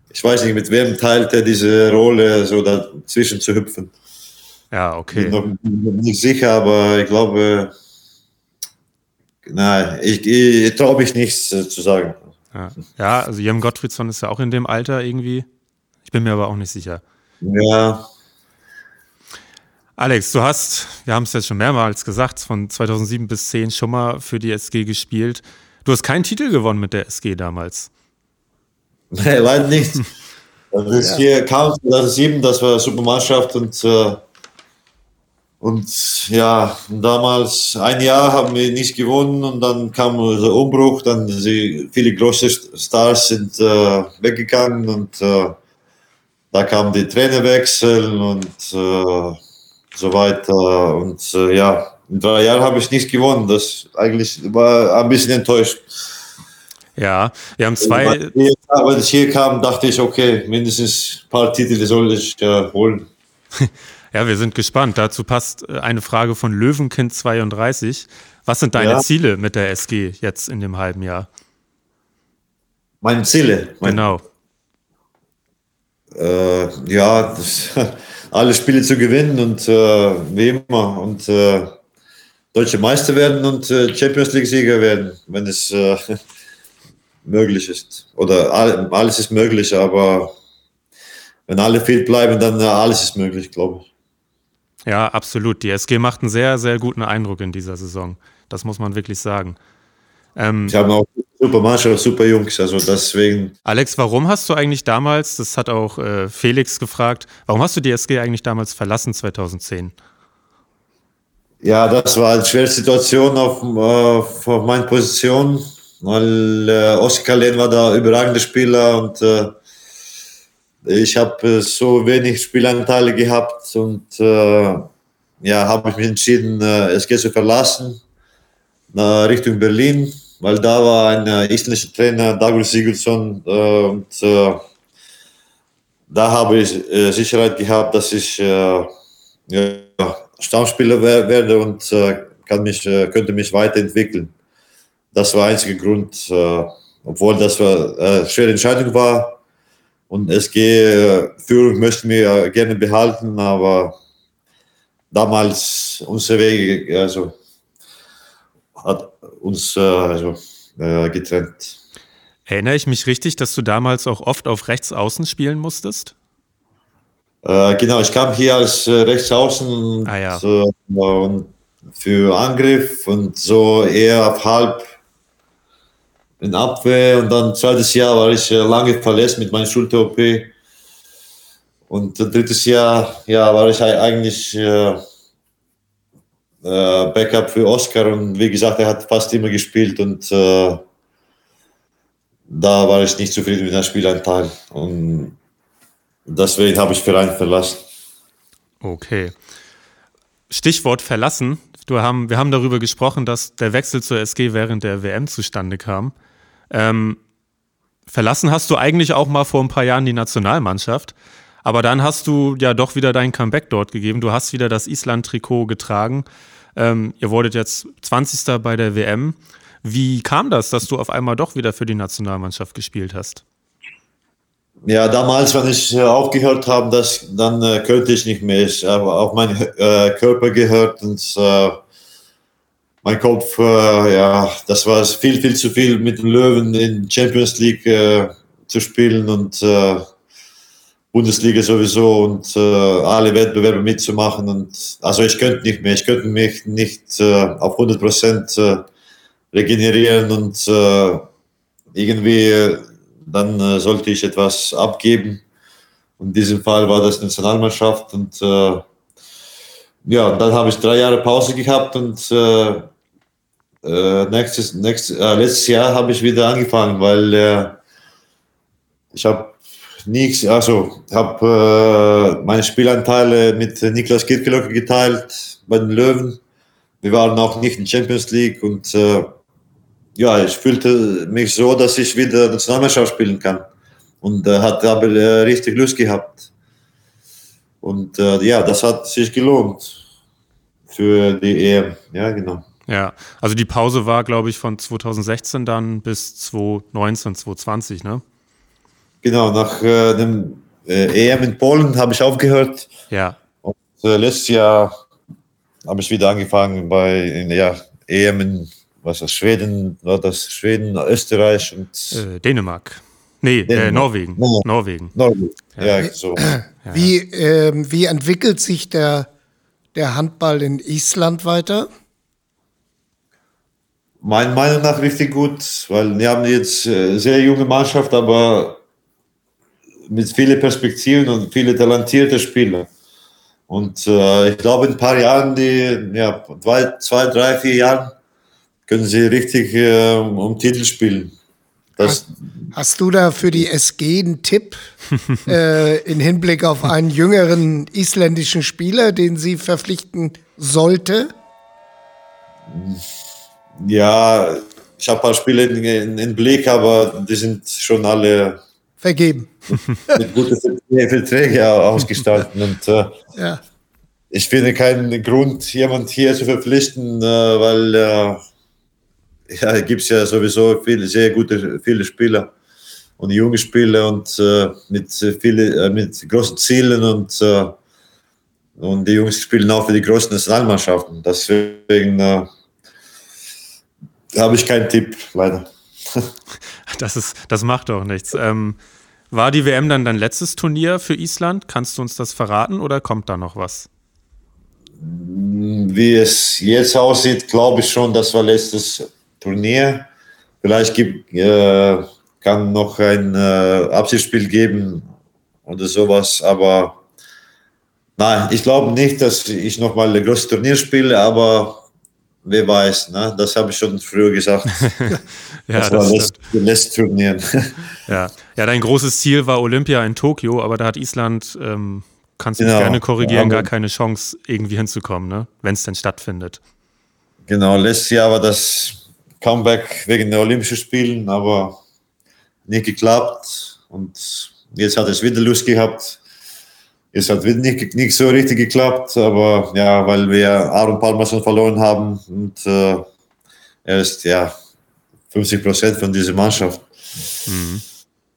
ich weiß nicht, mit wem teilt er diese Rolle, so dazwischen zu hüpfen. Ja, okay. Ich bin noch nicht sicher, aber ich glaube, nein, ich, ich traue mich nichts äh, zu sagen. Ja. ja, also Jem Gottfriedsson ist ja auch in dem Alter irgendwie. Ich bin mir aber auch nicht sicher. Ja, Alex, du hast, wir haben es jetzt schon mehrmals gesagt, von 2007 bis 10 schon mal für die SG gespielt. Du hast keinen Titel gewonnen mit der SG damals. Nee, leider nicht. Das ist ja. hier kam 2007, das war eine super Mannschaft und, äh, und ja, damals ein Jahr haben wir nicht gewonnen und dann kam der Umbruch, dann sie, viele große Stars sind äh, weggegangen und äh, da kam die Trainerwechsel und so weiter. Und äh, ja, in drei Jahren habe ich nicht gewonnen. Das eigentlich war ein bisschen enttäuscht. Ja, wir haben zwei. Als ich hier kam, dachte ich, okay, mindestens ein paar Titel soll ich äh, holen. ja, wir sind gespannt. Dazu passt äh, eine Frage von Löwenkind 32. Was sind deine ja. Ziele mit der SG jetzt in dem halben Jahr? Meine Ziele? Meine, genau. Äh, ja, das, alle Spiele zu gewinnen und äh, wie immer und äh, deutsche Meister werden und äh, Champions League Sieger werden, wenn es äh, möglich ist. Oder alles ist möglich, aber wenn alle fit bleiben, dann äh, alles ist möglich, glaube ich. Ja, absolut. Die SG macht einen sehr, sehr guten Eindruck in dieser Saison. Das muss man wirklich sagen. Ähm, ich habe auch super Mannschaft, super Jungs, also deswegen. Alex, warum hast du eigentlich damals, das hat auch äh, Felix gefragt, warum hast du die SG eigentlich damals verlassen 2010? Ja, das war eine schwere Situation auf, auf, auf meiner Position, weil äh, Oskar Lehn war da überragender Spieler und äh, ich habe äh, so wenig Spielanteile gehabt und äh, ja, habe ich mich entschieden, äh, SG zu verlassen, Richtung Berlin weil da war ein äh, isländischer Trainer, Douglas Sigurdsson, äh, und äh, da habe ich äh, Sicherheit gehabt, dass ich äh, ja, Stammspieler werde und äh, kann mich, äh, könnte mich weiterentwickeln. Das war der einzige Grund, obwohl das eine äh, schwere Entscheidung war. Und SG-Führung möchten wir gerne behalten, aber damals unsere Wege also, hat uns also, getrennt. Erinnere ich mich richtig, dass du damals auch oft auf Rechtsaußen spielen musstest? Äh, genau, ich kam hier als äh, Rechtsaußen ah, ja. und für Angriff und so eher auf halb in Abwehr und dann zweites Jahr war ich äh, lange verletzt mit meiner Schulter-OP und drittes Jahr ja, war ich eigentlich äh, Backup für Oscar und wie gesagt, er hat fast immer gespielt und äh, da war ich nicht zufrieden mit dem Spielanteil und deswegen habe ich Verein verlassen. Okay. Stichwort verlassen. Du haben, wir haben darüber gesprochen, dass der Wechsel zur SG während der WM zustande kam. Ähm, verlassen hast du eigentlich auch mal vor ein paar Jahren die Nationalmannschaft. Aber dann hast du ja doch wieder dein Comeback dort gegeben. Du hast wieder das Island-Trikot getragen. Ähm, ihr wurdet jetzt 20. bei der WM. Wie kam das, dass du auf einmal doch wieder für die Nationalmannschaft gespielt hast? Ja, damals, wenn ich äh, aufgehört habe, das, dann äh, könnte ich nicht mehr. Ich habe auch mein äh, Körper gehört und äh, mein Kopf, äh, ja, das war viel, viel zu viel mit den Löwen in Champions League äh, zu spielen und Bundesliga sowieso und alle Wettbewerbe mitzumachen. Und also ich könnte nicht mehr, ich könnte mich nicht auf 100 Prozent regenerieren und irgendwie dann äh, sollte ich etwas abgeben. In diesem Fall war das Nationalmannschaft. Und äh, ja, dann habe ich drei Jahre Pause gehabt und äh, äh nächstes, nächstes, äh, letztes Jahr habe ich wieder angefangen, weil äh, ich habe nichts, also habe meine Spielanteile mit Niklas Kirkelöcke geteilt bei den Löwen. Wir waren auch nicht in Champions League und ja, ich fühlte mich so, dass ich wieder Nationalmannschaft spielen kann. Und äh, hat aber äh, richtig Lust gehabt. Und äh, ja, das hat sich gelohnt für die EM. Ja, genau. Ja, also die Pause war, glaube ich, von 2016 dann bis 2019, 2020, ne? Genau, nach äh, dem äh, EM in Polen habe ich aufgehört. Ja. Und äh, letztes Jahr habe ich wieder angefangen bei in, ja, EM in was das Schweden, war das Schweden, Österreich und äh, Dänemark. Nee, äh, Dänemark. Äh, Norwegen. No. Norwegen. Norwegen. Ja, ja so. Wie, äh, wie entwickelt sich der, der Handball in Island weiter? Meiner Meinung nach richtig gut, weil wir haben jetzt äh, sehr junge Mannschaft, aber mit vielen Perspektiven und viele talentierte Spieler. Und äh, ich glaube, in ein paar Jahren, die, ja, zwei, zwei, drei, vier Jahren, können sie richtig äh, um Titel spielen. Hast, hast, du da für die SG einen Tipp äh, in Hinblick auf einen jüngeren isländischen Spieler, den sie verpflichten sollte? Ja, ich habe ein paar Spiele in, in, in, Blick, aber die sind schon alle vergeben. Mit guten Verträgen ausgestaltet. Und äh, ja. ich finde keinen Grund, jemand hier zu verpflichten, äh, weil äh, ja, gibt es ja sowieso viele, sehr gute, viele Spieler und junge Spieler und äh, mit, viele, äh, mit großen Zielen und, äh, und die Jungs spielen auch für die großen Nationalmannschaften. Deswegen äh, habe ich keinen Tipp, leider. das, ist, das macht doch nichts. Ähm, war die WM dann dein letztes Turnier für Island? Kannst du uns das verraten oder kommt da noch was? Wie es jetzt aussieht, glaube ich schon, das war letztes Turnier. Vielleicht gibt, äh, kann noch ein äh, Abschiedsspiel geben oder sowas, aber nein, ich glaube nicht, dass ich nochmal ein großes Turnier spiele, aber wer weiß, ne? das habe ich schon früher gesagt. ja, das, das war das letzte Turnier. ja. ja, dein großes Ziel war Olympia in Tokio, aber da hat Island, ähm, kannst du genau. gerne korrigieren, gar keine Chance, irgendwie hinzukommen, ne? wenn es denn stattfindet. Genau, letztes Jahr war das Comeback wegen der Olympischen Spielen, aber nicht geklappt. Und Jetzt hat es wieder Lust gehabt. Es hat wieder nicht, nicht so richtig geklappt, aber ja, weil wir Aaron Palmer schon verloren haben und äh, er ist ja 50 Prozent von dieser Mannschaft. Mhm.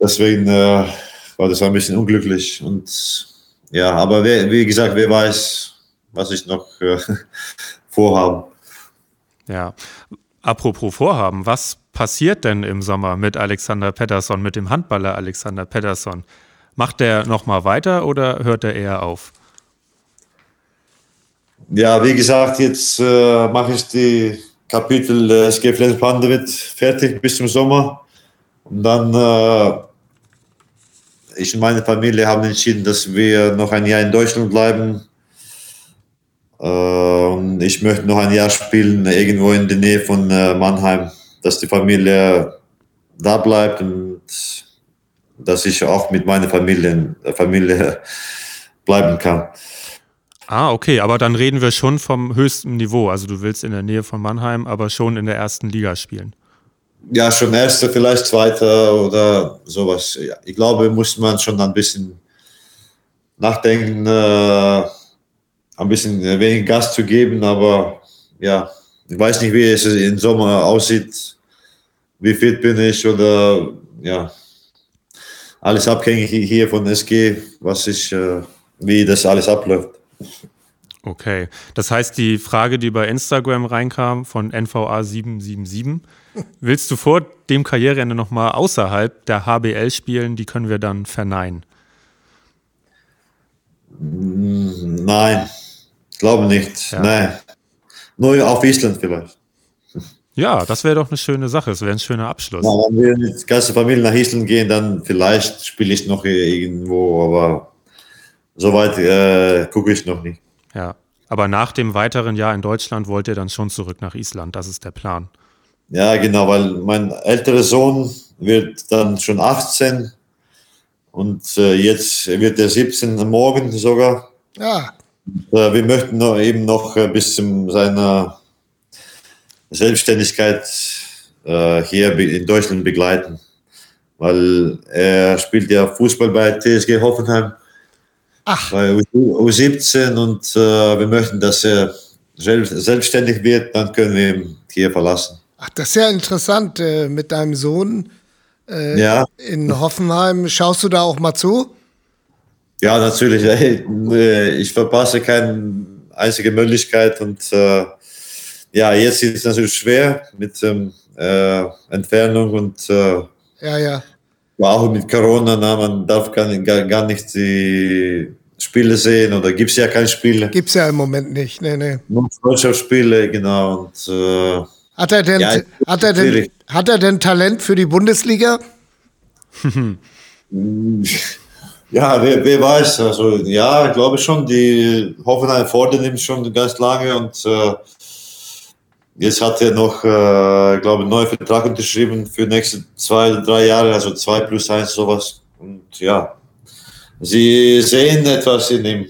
Deswegen äh, war das ein bisschen unglücklich und ja, aber wer, wie gesagt, wer weiß, was ich noch äh, vorhabe. Ja, apropos Vorhaben, was passiert denn im Sommer mit Alexander Pettersson, mit dem Handballer Alexander Pettersson? Macht der nochmal weiter oder hört er eher auf? Ja, wie gesagt, jetzt äh, mache ich die Kapitel äh, SG Flensburg fertig bis zum Sommer. Und dann, äh, ich und meine Familie haben entschieden, dass wir noch ein Jahr in Deutschland bleiben. Äh, ich möchte noch ein Jahr spielen, irgendwo in der Nähe von äh, Mannheim, dass die Familie da bleibt und dass ich auch mit meiner Familie, Familie bleiben kann. Ah, okay, aber dann reden wir schon vom höchsten Niveau. Also du willst in der Nähe von Mannheim, aber schon in der ersten Liga spielen. Ja, schon erste, vielleicht zweite oder sowas. Ich glaube, muss man schon ein bisschen nachdenken, äh, ein bisschen weniger Gas zu geben, aber ja, ich weiß nicht, wie es im Sommer aussieht, wie fit bin ich oder ja, alles abhängig hier von SG, was ich, äh, wie das alles abläuft. Okay, das heißt, die Frage, die bei Instagram reinkam von NVA777, willst du vor dem Karriereende nochmal außerhalb der HBL spielen? Die können wir dann verneinen. Nein, glaube nicht. Ja. Nein. Nur auf Island vielleicht. Ja, das wäre doch eine schöne Sache. Es wäre ein schöner Abschluss. Ja, wenn wir mit der ganzen Familie nach Island gehen, dann vielleicht spiele ich noch irgendwo, aber soweit äh, gucke ich noch nicht. Ja, aber nach dem weiteren Jahr in Deutschland wollt ihr dann schon zurück nach Island. Das ist der Plan. Ja, genau, weil mein älterer Sohn wird dann schon 18 und äh, jetzt wird er 17 morgen sogar. Ja. Und, äh, wir möchten noch, eben noch äh, bis zu seiner Selbstständigkeit äh, hier in Deutschland begleiten. Weil er spielt ja Fußball bei TSG Hoffenheim. Ach. Bei U17 und äh, wir möchten, dass er selbstständig wird, dann können wir ihn hier verlassen. Ach, das ist ja interessant äh, mit deinem Sohn äh, ja. in Hoffenheim. Schaust du da auch mal zu? Ja, natürlich. Äh, ich verpasse keine einzige Möglichkeit und äh, ja, jetzt ist es natürlich schwer mit ähm, äh, Entfernung und ja, ja. Auch mit Corona, na, man darf gar, gar, gar nicht die Spiele sehen oder gibt es ja keine Spiele. Gibt es ja im Moment nicht, nee, nee. Nur Freundschaftsspiele, genau. Und, äh, hat, er denn, ja, hat, er denn, hat er denn Talent für die Bundesliga? ja, wer, wer, weiß. Also, ja, ich glaube schon, die Hoffenheim fordern ihn schon ganz lange und äh, Jetzt hat er noch, äh, glaube ich, einen neuen Vertrag unterschrieben für die nächsten zwei, drei Jahre, also zwei plus eins, sowas. Und ja, sie sehen etwas in ihm.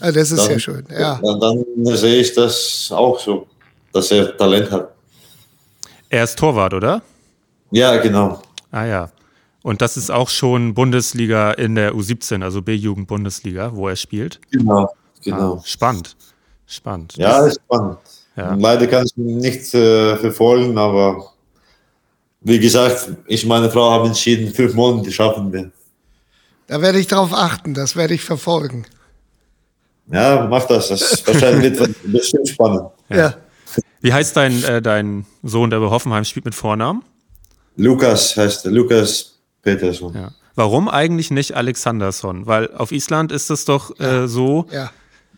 Ja, das ist dann, ja schön, ja. Dann, dann, sehe ich das auch so, dass er Talent hat. Er ist Torwart, oder? Ja, genau. Ah ja. Und das ist auch schon Bundesliga in der U17, also B-Jugend-Bundesliga, wo er spielt. Genau, genau. Ah, spannend. Spannend. Ja, ist spannend. Ja. Leider kann ich nicht äh, verfolgen, aber wie gesagt, ich und meine Frau haben entschieden, fünf Monate schaffen wir. Da werde ich darauf achten, das werde ich verfolgen. Ja, mach das. Das wahrscheinlich wird bestimmt spannend. Ja. ja. Wie heißt dein, äh, dein Sohn, der bei Hoffenheim spielt mit Vornamen? Lukas heißt er, Lukas Peterson. Ja. Warum eigentlich nicht Alexanderson? Weil auf Island ist es doch äh, so, ja.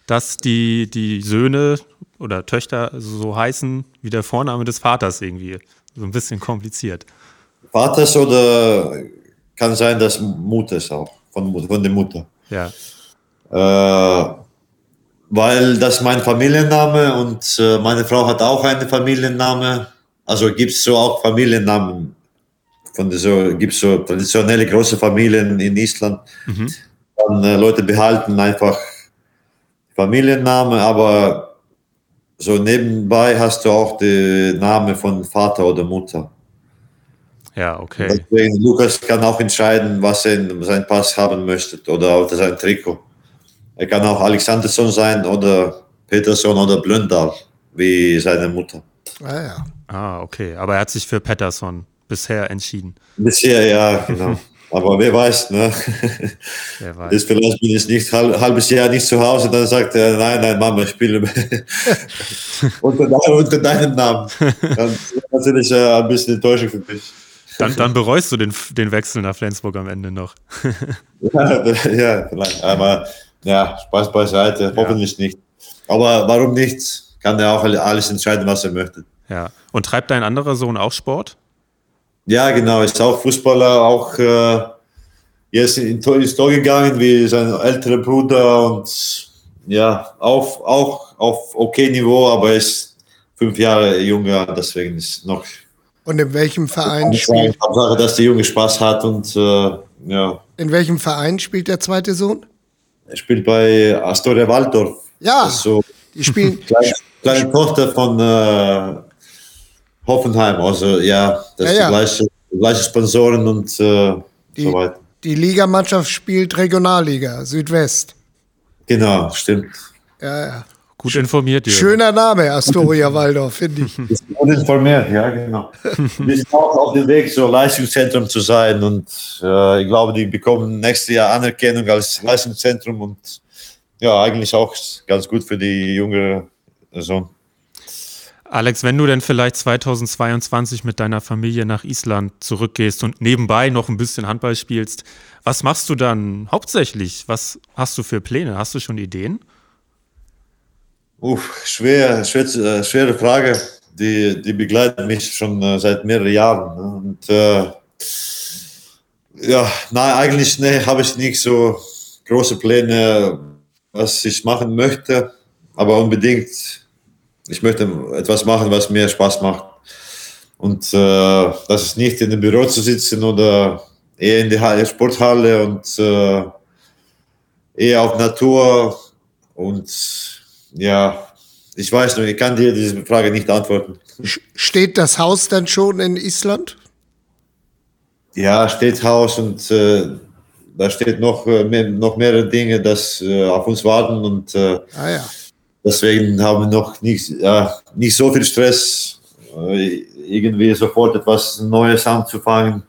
dass die, die Söhne oder Töchter so heißen wie der Vorname des Vaters irgendwie. So ein bisschen kompliziert. Vaters oder kann sein, dass Mutters auch, von, von der Mutter. Ja. Äh, weil das mein Familienname und äh, meine Frau hat auch einen Familienname. Also gibt es so auch Familiennamen. Von so, gibt es so traditionelle große Familien in Island. Mhm. Dann äh, Leute behalten einfach Familienname, aber so nebenbei hast du auch den Namen von Vater oder Mutter. Ja, okay. Deswegen, Lukas kann auch entscheiden, was er in seinem Pass haben möchte oder auf sein Trikot. Er kann auch Alexandersson sein oder Peterson oder Blöndal, wie seine Mutter. Ah, ja. Ah, okay. Aber er hat sich für Patterson bisher entschieden. Bisher, ja, genau. Aber wer weiß, ne? Wer weiß. Ist vielleicht bin ich nicht halb, halbes Jahr nicht zu Hause, dann sagt er, nein, nein, Mama, ich spiele unter, unter deinem Namen. Dann ist das natürlich äh, ein bisschen Enttäuschung für mich. Dann, dann bereust du den, den Wechsel nach Flensburg am Ende noch. Ja, ja, vielleicht. aber ja, Spaß beiseite, hoffentlich nicht. Aber warum nicht? Kann er auch alles entscheiden, was er möchte. Ja. Und treibt dein anderer Sohn auch Sport? Ja, genau, ist auch Fußballer, auch äh, jetzt in, ins Tor gegangen wie sein älterer Bruder und ja, auch, auch auf okay Niveau, aber ist fünf Jahre jünger, deswegen ist noch Und in welchem Verein spielt, Hauptsache, dass der Junge Spaß hat und äh, ja, in welchem Verein spielt der zweite Sohn? er spielt bei Astoria Waldorf. Ja, so die spielen, kleine, kleine Tochter von äh, Hoffenheim, also ja, das Ja, ist ja. die gleiche, gleiche Sponsoren und äh, Die- so weiter. die Ligamannschaft spielt Regionalliga, Südwest. Genau, stimmt. Ja, ja. Gut informiert, Jürgen. Schöner Name, Astoria Waldorf, finde ich. Gut informiert, ja, genau. Wir sind auch auf dem Weg, so Leistungszentrum zu sein und äh, ich glaube, die bekommen nächstes Jahr Anerkennung als Leistungszentrum und ja, eigentlich auch ganz gut für die junge Person. Alex, wenn du denn vielleicht 2022 mit deiner Familie nach Island zurückgehst und nebenbei noch ein bisschen Handball spielst, was machst du dann hauptsächlich? Was hast du für Pläne? Hast du schon Ideen? Uff, schwer, schwer, äh, schwere Frage. Die, die begleitet mich schon äh, seit mehreren Jahren. Ne? Und äh, ja, nein, eigentlich nee, habe ich nicht so große Pläne, was ich machen möchte. Aber unbedingt, ich möchte etwas machen, was mir Spaß macht. Und äh, das ist nicht in dem Büro zu sitzen oder eher in der Halle- Sporthalle und äh, eher auf Natur und ja, ich weiß noch, ich kann dir diese Frage nicht antworten. Steht das Haus dann schon in Island? Ja, steht Haus und äh, da steht noch, äh, mehr, noch mehrere Dinge, das äh, auf uns warten und äh, Ah ja. Deswegen haben wir noch nicht, ja, nicht so viel Stress, äh, irgendwie sofort etwas Neues anzufangen.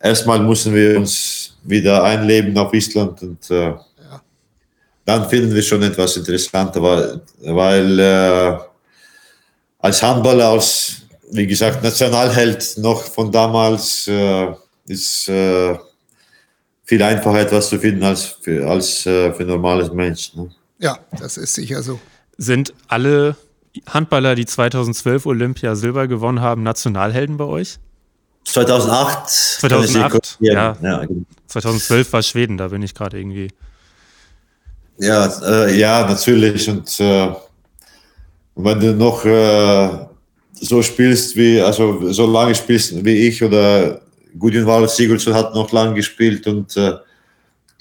Erstmal müssen wir uns wieder einleben auf Island und äh, dann finden wir schon etwas interessanter, weil, weil äh, als Handballer, als wie gesagt Nationalheld noch von damals äh, ist äh, viel einfacher etwas zu finden als für, als, äh, für normales Mensch. Ne? Ja, das ist sicher so. Sind alle Handballer, die 2012 Olympia Silber gewonnen haben, Nationalhelden bei euch? 2008. 2008, ja. Ja, genau. 2012 war Schweden, da bin ich gerade irgendwie. ja, äh, ja, natürlich. Und äh, wenn du noch äh, so spielst wie, also so lange spielst wie ich oder Wallace Sigurdsson hat noch lange gespielt und äh,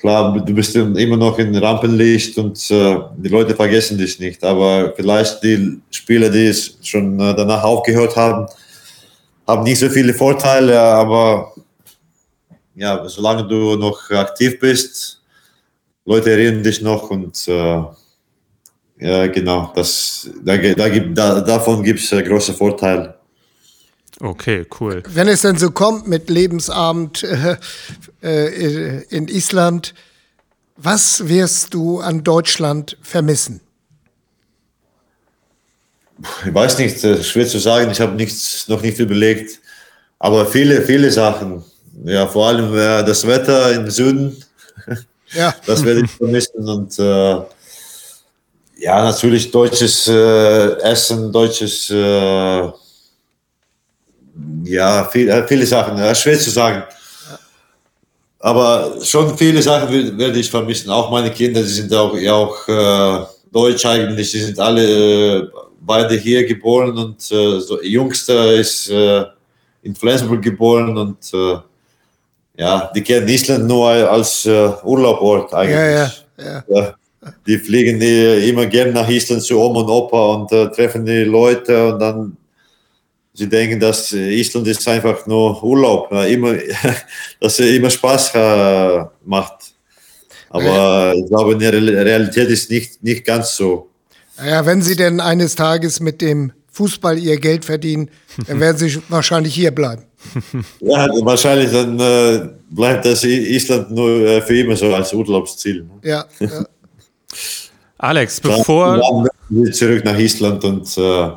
klar, du bist immer noch in Rampenlicht und äh, die Leute vergessen dich nicht. Aber vielleicht die Spieler, die es schon äh, danach aufgehört haben, haben nicht so viele Vorteile, aber ja, solange du noch aktiv bist, Leute erinnern dich noch und äh, ja, genau, das, da, da da, davon gibt es äh, große Vorteile. Okay, cool. Wenn es denn so kommt mit Lebensabend äh, äh, in Island, was wirst du an Deutschland vermissen? Ich weiß nicht, äh, schwer zu sagen, ich habe nichts, noch nicht überlegt, aber viele, viele Sachen. Ja, vor allem äh, das Wetter im Süden, Ja, das werde ich vermissen und äh, ja, natürlich deutsches äh, Essen, deutsches, äh, ja, viel, äh, viele Sachen, äh, schwer zu sagen. Aber schon viele Sachen werde ich vermissen. Auch meine Kinder, die sind auch, ja, auch äh, deutsch eigentlich, die sind alle äh, beide hier geboren und äh, so, Jüngster ist äh, in Flensburg geboren und äh, ja, die kennen Island nur als Urlaubort eigentlich. ja, ja. ja. Ja, die fliegen die immer gerne nach Island zu Oma und Opa und treffen die Leute und dann sie denken, dass Island ist einfach nur Urlaub, immer, dass er immer Spaß äh, macht. Aber ich glaube, in der Realität ist nicht, nicht ganz so. Naja, wenn Sie denn eines Tages mit dem Fußball Ihr Geld verdienen, dann werden Sie wahrscheinlich hier bleiben. Ja, wahrscheinlich dann äh, bleibt das Island nur äh, für immer so als Urlaubsziel. Ne? Ja. ja. Alex, bevor. Dann zurück nach Island und äh,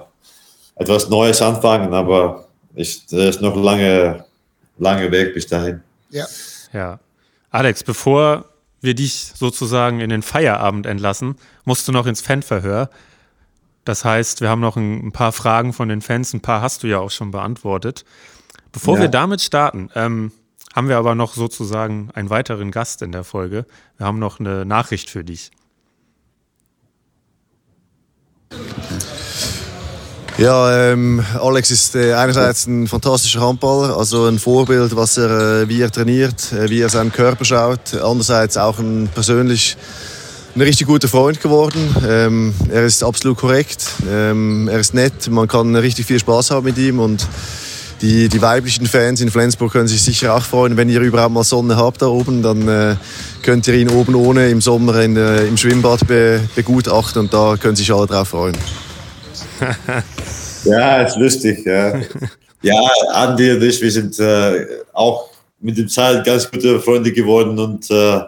etwas Neues anfangen, aber es ist noch lange, lange Weg bis dahin. Ja. Ja. Alex, bevor wir dich sozusagen in den Feierabend entlassen, musst du noch ins Fanverhör. Das heißt, wir haben noch ein, paar Fragen von den Fans, ein paar hast du ja auch schon beantwortet. Bevor ja. wir damit starten, ähm, haben wir aber noch sozusagen einen weiteren Gast in der Folge. Wir haben noch eine Nachricht für dich. Ja, ähm, Alex ist äh, einerseits ein fantastischer Handballer, also ein Vorbild, was er, äh, wie er trainiert, äh, wie er seinen Körper schaut. Andererseits auch ein persönlich ein richtig guter Freund geworden. Ähm, er ist absolut korrekt, ähm, er ist nett, man kann richtig viel Spaß haben mit ihm und die, die weiblichen Fans in Flensburg können sich sicher auch freuen, wenn ihr überhaupt mal Sonne habt da oben, dann äh, könnt ihr ihn oben ohne im Sommer in, äh, im Schwimmbad be, begutachten und da können sich alle drauf freuen. ja, ist lustig. Ja, ja Andi und ich, wir sind äh, auch mit dem Zeit ganz gute Freunde geworden und äh,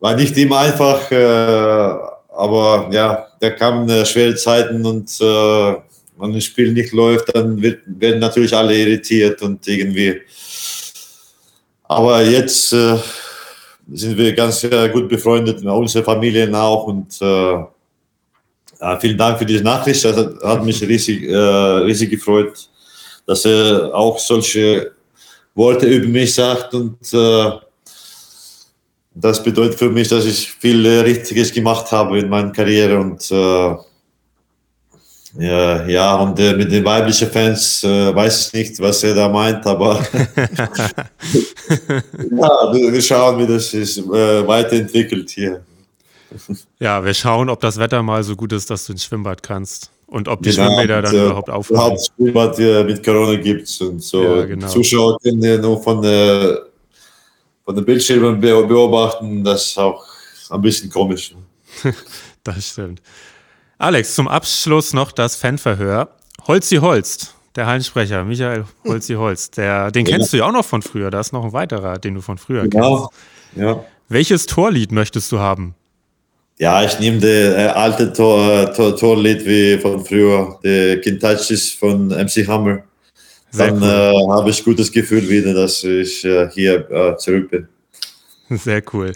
war nicht immer einfach, äh, aber ja, da kamen äh, schwere Zeiten und äh, wenn das Spiel nicht läuft, dann wird, werden natürlich alle irritiert und irgendwie. Aber jetzt äh, sind wir ganz gut befreundet, unsere Familien auch und ja, vielen Dank für diese Nachricht. Das hat, hat mich riesig, äh, riesig gefreut, dass er auch solche Worte über mich sagt. Und äh, das bedeutet für mich, dass ich viel Richtiges gemacht habe in meiner Karriere. Und äh, ja, ja, und äh, mit den weiblichen Fans äh, weiß ich nicht, was er da meint, aber ja, wir schauen, wie das sich äh, weiterentwickelt hier. Ja, wir schauen, ob das Wetter mal so gut ist, dass du ins Schwimmbad kannst. Und ob die genau, Schwimmbäder dann und, überhaupt aufhören. Überhaupt Schwimmbad äh, mit Corona gibt es und so. Ja, genau. Zuschauer können ja nur von der, von den Bildschirmen beobachten. Das ist auch ein bisschen komisch. das stimmt. Alex, zum Abschluss noch das Fanverhör. Holzi Holst, der Hallensprecher, Michael Holzi Holst, der, den kennst ja. du ja auch noch von früher. Da ist noch ein weiterer, den du von früher genau. kennst. Ja. Welches Torlied möchtest du haben? Ja, ich nehme das äh, alte Tor, Tor, Torlied wie von früher, der Kintacis von MC Hammer. Dann cool. äh, habe ich gutes Gefühl wieder, dass ich äh, hier äh, zurück bin. Sehr cool.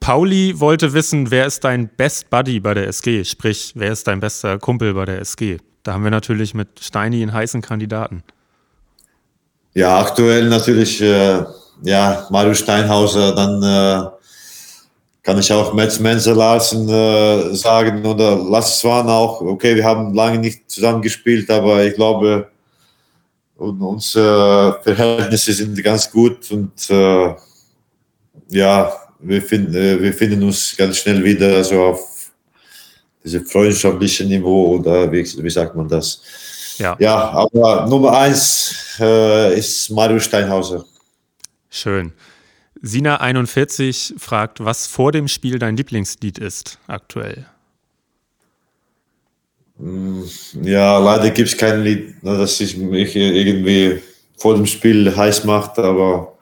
Pauli wollte wissen, wer ist dein Best Buddy bei der SG? Sprich, wer ist dein bester Kumpel bei der SG? Da haben wir natürlich mit Steini einen heißen Kandidaten. Ja, aktuell natürlich äh, ja, Mario Steinhauser, dann äh, kann ich auch Mats Menzel Larsen äh, sagen oder Lasse Swan auch. Okay, wir haben lange nicht zusammen gespielt, aber ich glaube, unsere Verhältnisse sind ganz gut und äh, ja, wir, find, äh, wir finden uns ganz schnell wieder also auf diese freundschaftliche Niveau oder wie, wie sagt man das? Ja, ja aber Nummer eins äh, ist Mario Steinhauser. Schön. Sina41 fragt, was vor dem Spiel dein Lieblingslied ist aktuell. Mm, ja, leider gibt es kein Lied, ne, das sich mich irgendwie vor dem Spiel heiß macht, aber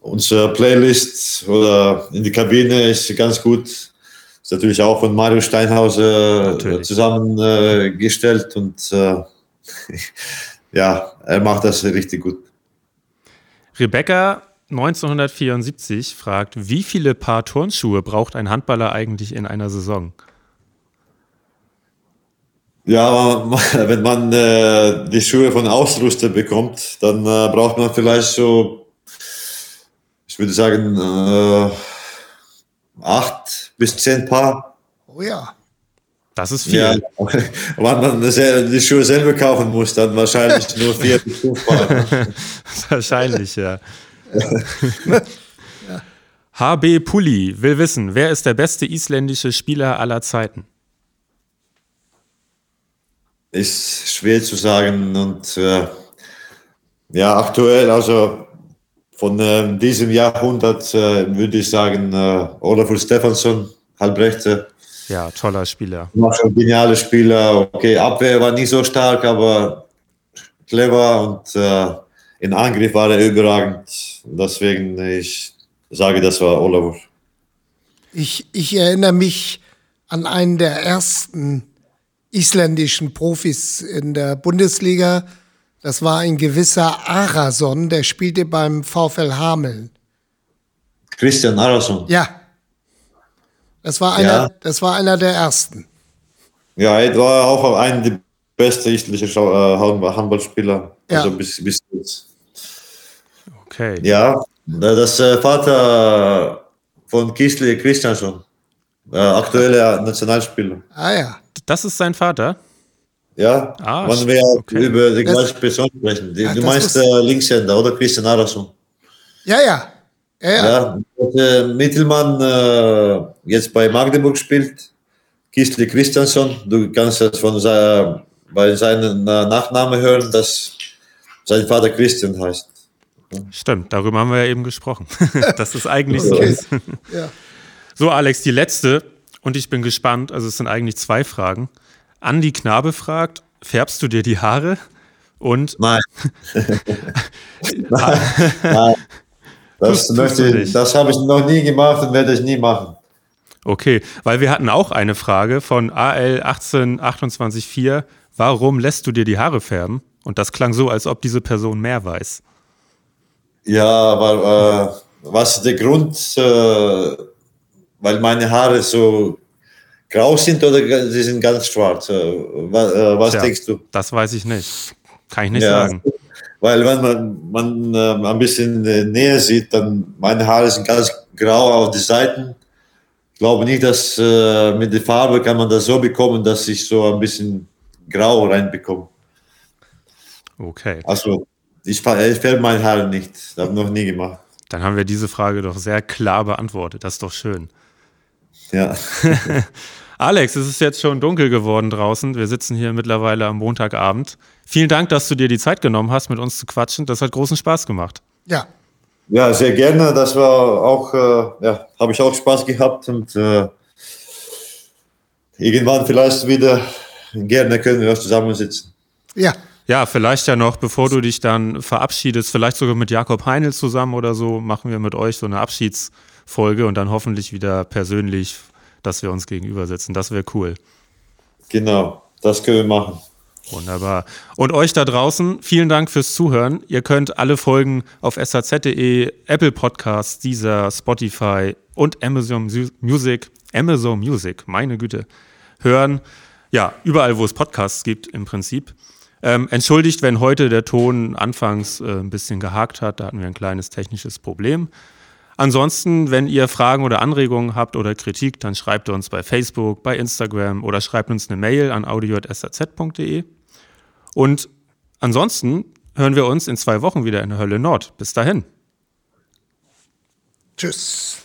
unsere Playlist oder in die Kabine ist ganz gut. Ist natürlich auch von Mario Steinhauser natürlich. zusammengestellt und äh, ja, er macht das richtig gut. Rebecca 1974 fragt, wie viele Paar Turnschuhe braucht ein Handballer eigentlich in einer Saison? Ja, wenn man äh, die Schuhe von Ausrüster bekommt, dann äh, braucht man vielleicht so, ich würde sagen, äh, acht bis zehn Paar. Oh ja. Das ist viel. Ja, wenn man die Schuhe selber kaufen muss, dann wahrscheinlich nur vier bis fünf Paar. wahrscheinlich, ja ja. HB Pulli will wissen, wer ist der beste isländische Spieler aller Zeiten? ist schwer zu sagen. Und äh, ja, aktuell, also von äh, diesem Jahrhundert äh, würde ich sagen, äh, Olafur Stefansson, Halbrechte. Ja, toller Spieler. Ein genialer Spieler. Okay, Abwehr war nicht so stark, aber clever und äh, in Angriff war er überragend. Deswegen, ich sage, das war Olafur. Ich, ich erinnere mich an einen der ersten isländischen Profis in der Bundesliga. Das war ein gewisser Arason, der spielte beim VfL Hameln. Christian Arason. Ja. Das war einer, ja. das war einer der ersten. Ja, er war auch einer der besten isländischen äh, Handballspieler. Ja. Also bis, bis jetzt. Okay. Ja, das äh, Vater von Kisli Christiansson, äh, aktueller Nationalspieler. Ah ja. Das ist sein Vater? Ja, ah, wenn wir okay. über die gleiche Person sprechen. Die, ja, du meinst äh, Linkshänder oder Christian Arason? Ja, ja. Ja, ja. ja der Mittelmann äh, jetzt bei Magdeburg spielt, Kisli Christiansson. Du kannst das von seiner, bei seinem Nachname hören, dass sein Vater Christian heißt. Stimmt, darüber haben wir ja eben gesprochen. das ist eigentlich okay. so. ja. So, Alex, die letzte. Und ich bin gespannt. Also, es sind eigentlich zwei Fragen. Andi Knabe fragt: Färbst du dir die Haare? Und. Nein. Nein. Nein. Das, das habe ich noch nie gemacht und werde ich nie machen. Okay, weil wir hatten auch eine Frage von AL 18284. Warum lässt du dir die Haare färben? Und das klang so, als ob diese Person mehr weiß. Ja, aber äh, was ist der Grund? Äh, weil meine Haare so grau sind oder sie sind ganz schwarz? Äh, was, äh, was Tja, denkst du? Das weiß ich nicht. Kann ich nicht ja, sagen. Weil wenn man, man äh, ein bisschen näher sieht, dann meine Haare sind ganz grau auf die Seiten. Ich glaube nicht, dass äh, mit der Farbe kann man das so bekommen, dass ich so ein bisschen grau reinbekomme. Okay. Also ich, ich färbe meine Haare nicht. Das habe ich noch nie gemacht. Dann haben wir diese Frage doch sehr klar beantwortet. Das ist doch schön. Ja. Alex, es ist jetzt schon dunkel geworden draußen. Wir sitzen hier mittlerweile am Montagabend. Vielen Dank, dass du dir die Zeit genommen hast, mit uns zu quatschen. Das hat großen Spaß gemacht. Ja. Ja, sehr gerne. Das war auch, äh, ja, habe ich auch Spaß gehabt und äh, irgendwann vielleicht wieder gerne können wir zusammensitzen. Ja, ja, vielleicht ja noch, bevor du dich dann verabschiedest, vielleicht sogar mit Jakob Heinl zusammen oder so, machen wir mit euch so eine Abschiedsfolge und dann hoffentlich wieder persönlich, dass wir uns gegenüber sitzen. Das wäre cool. Genau, das können wir machen. Wunderbar. Und euch da draußen, vielen Dank fürs Zuhören. Ihr könnt alle Folgen auf saz.de, Apple Podcasts, dieser Spotify und Amazon Music, Amazon Music, meine Güte, hören. Ja, überall, wo es Podcasts gibt im Prinzip. Ähm, entschuldigt, wenn heute der Ton anfangs äh, ein bisschen gehakt hat, da hatten wir ein kleines technisches Problem. Ansonsten, wenn ihr Fragen oder Anregungen habt oder Kritik, dann schreibt uns bei Facebook, bei Instagram oder schreibt uns eine Mail an audio.saz.de. Und ansonsten hören wir uns in zwei Wochen wieder in der Hölle Nord. Bis dahin. Tschüss.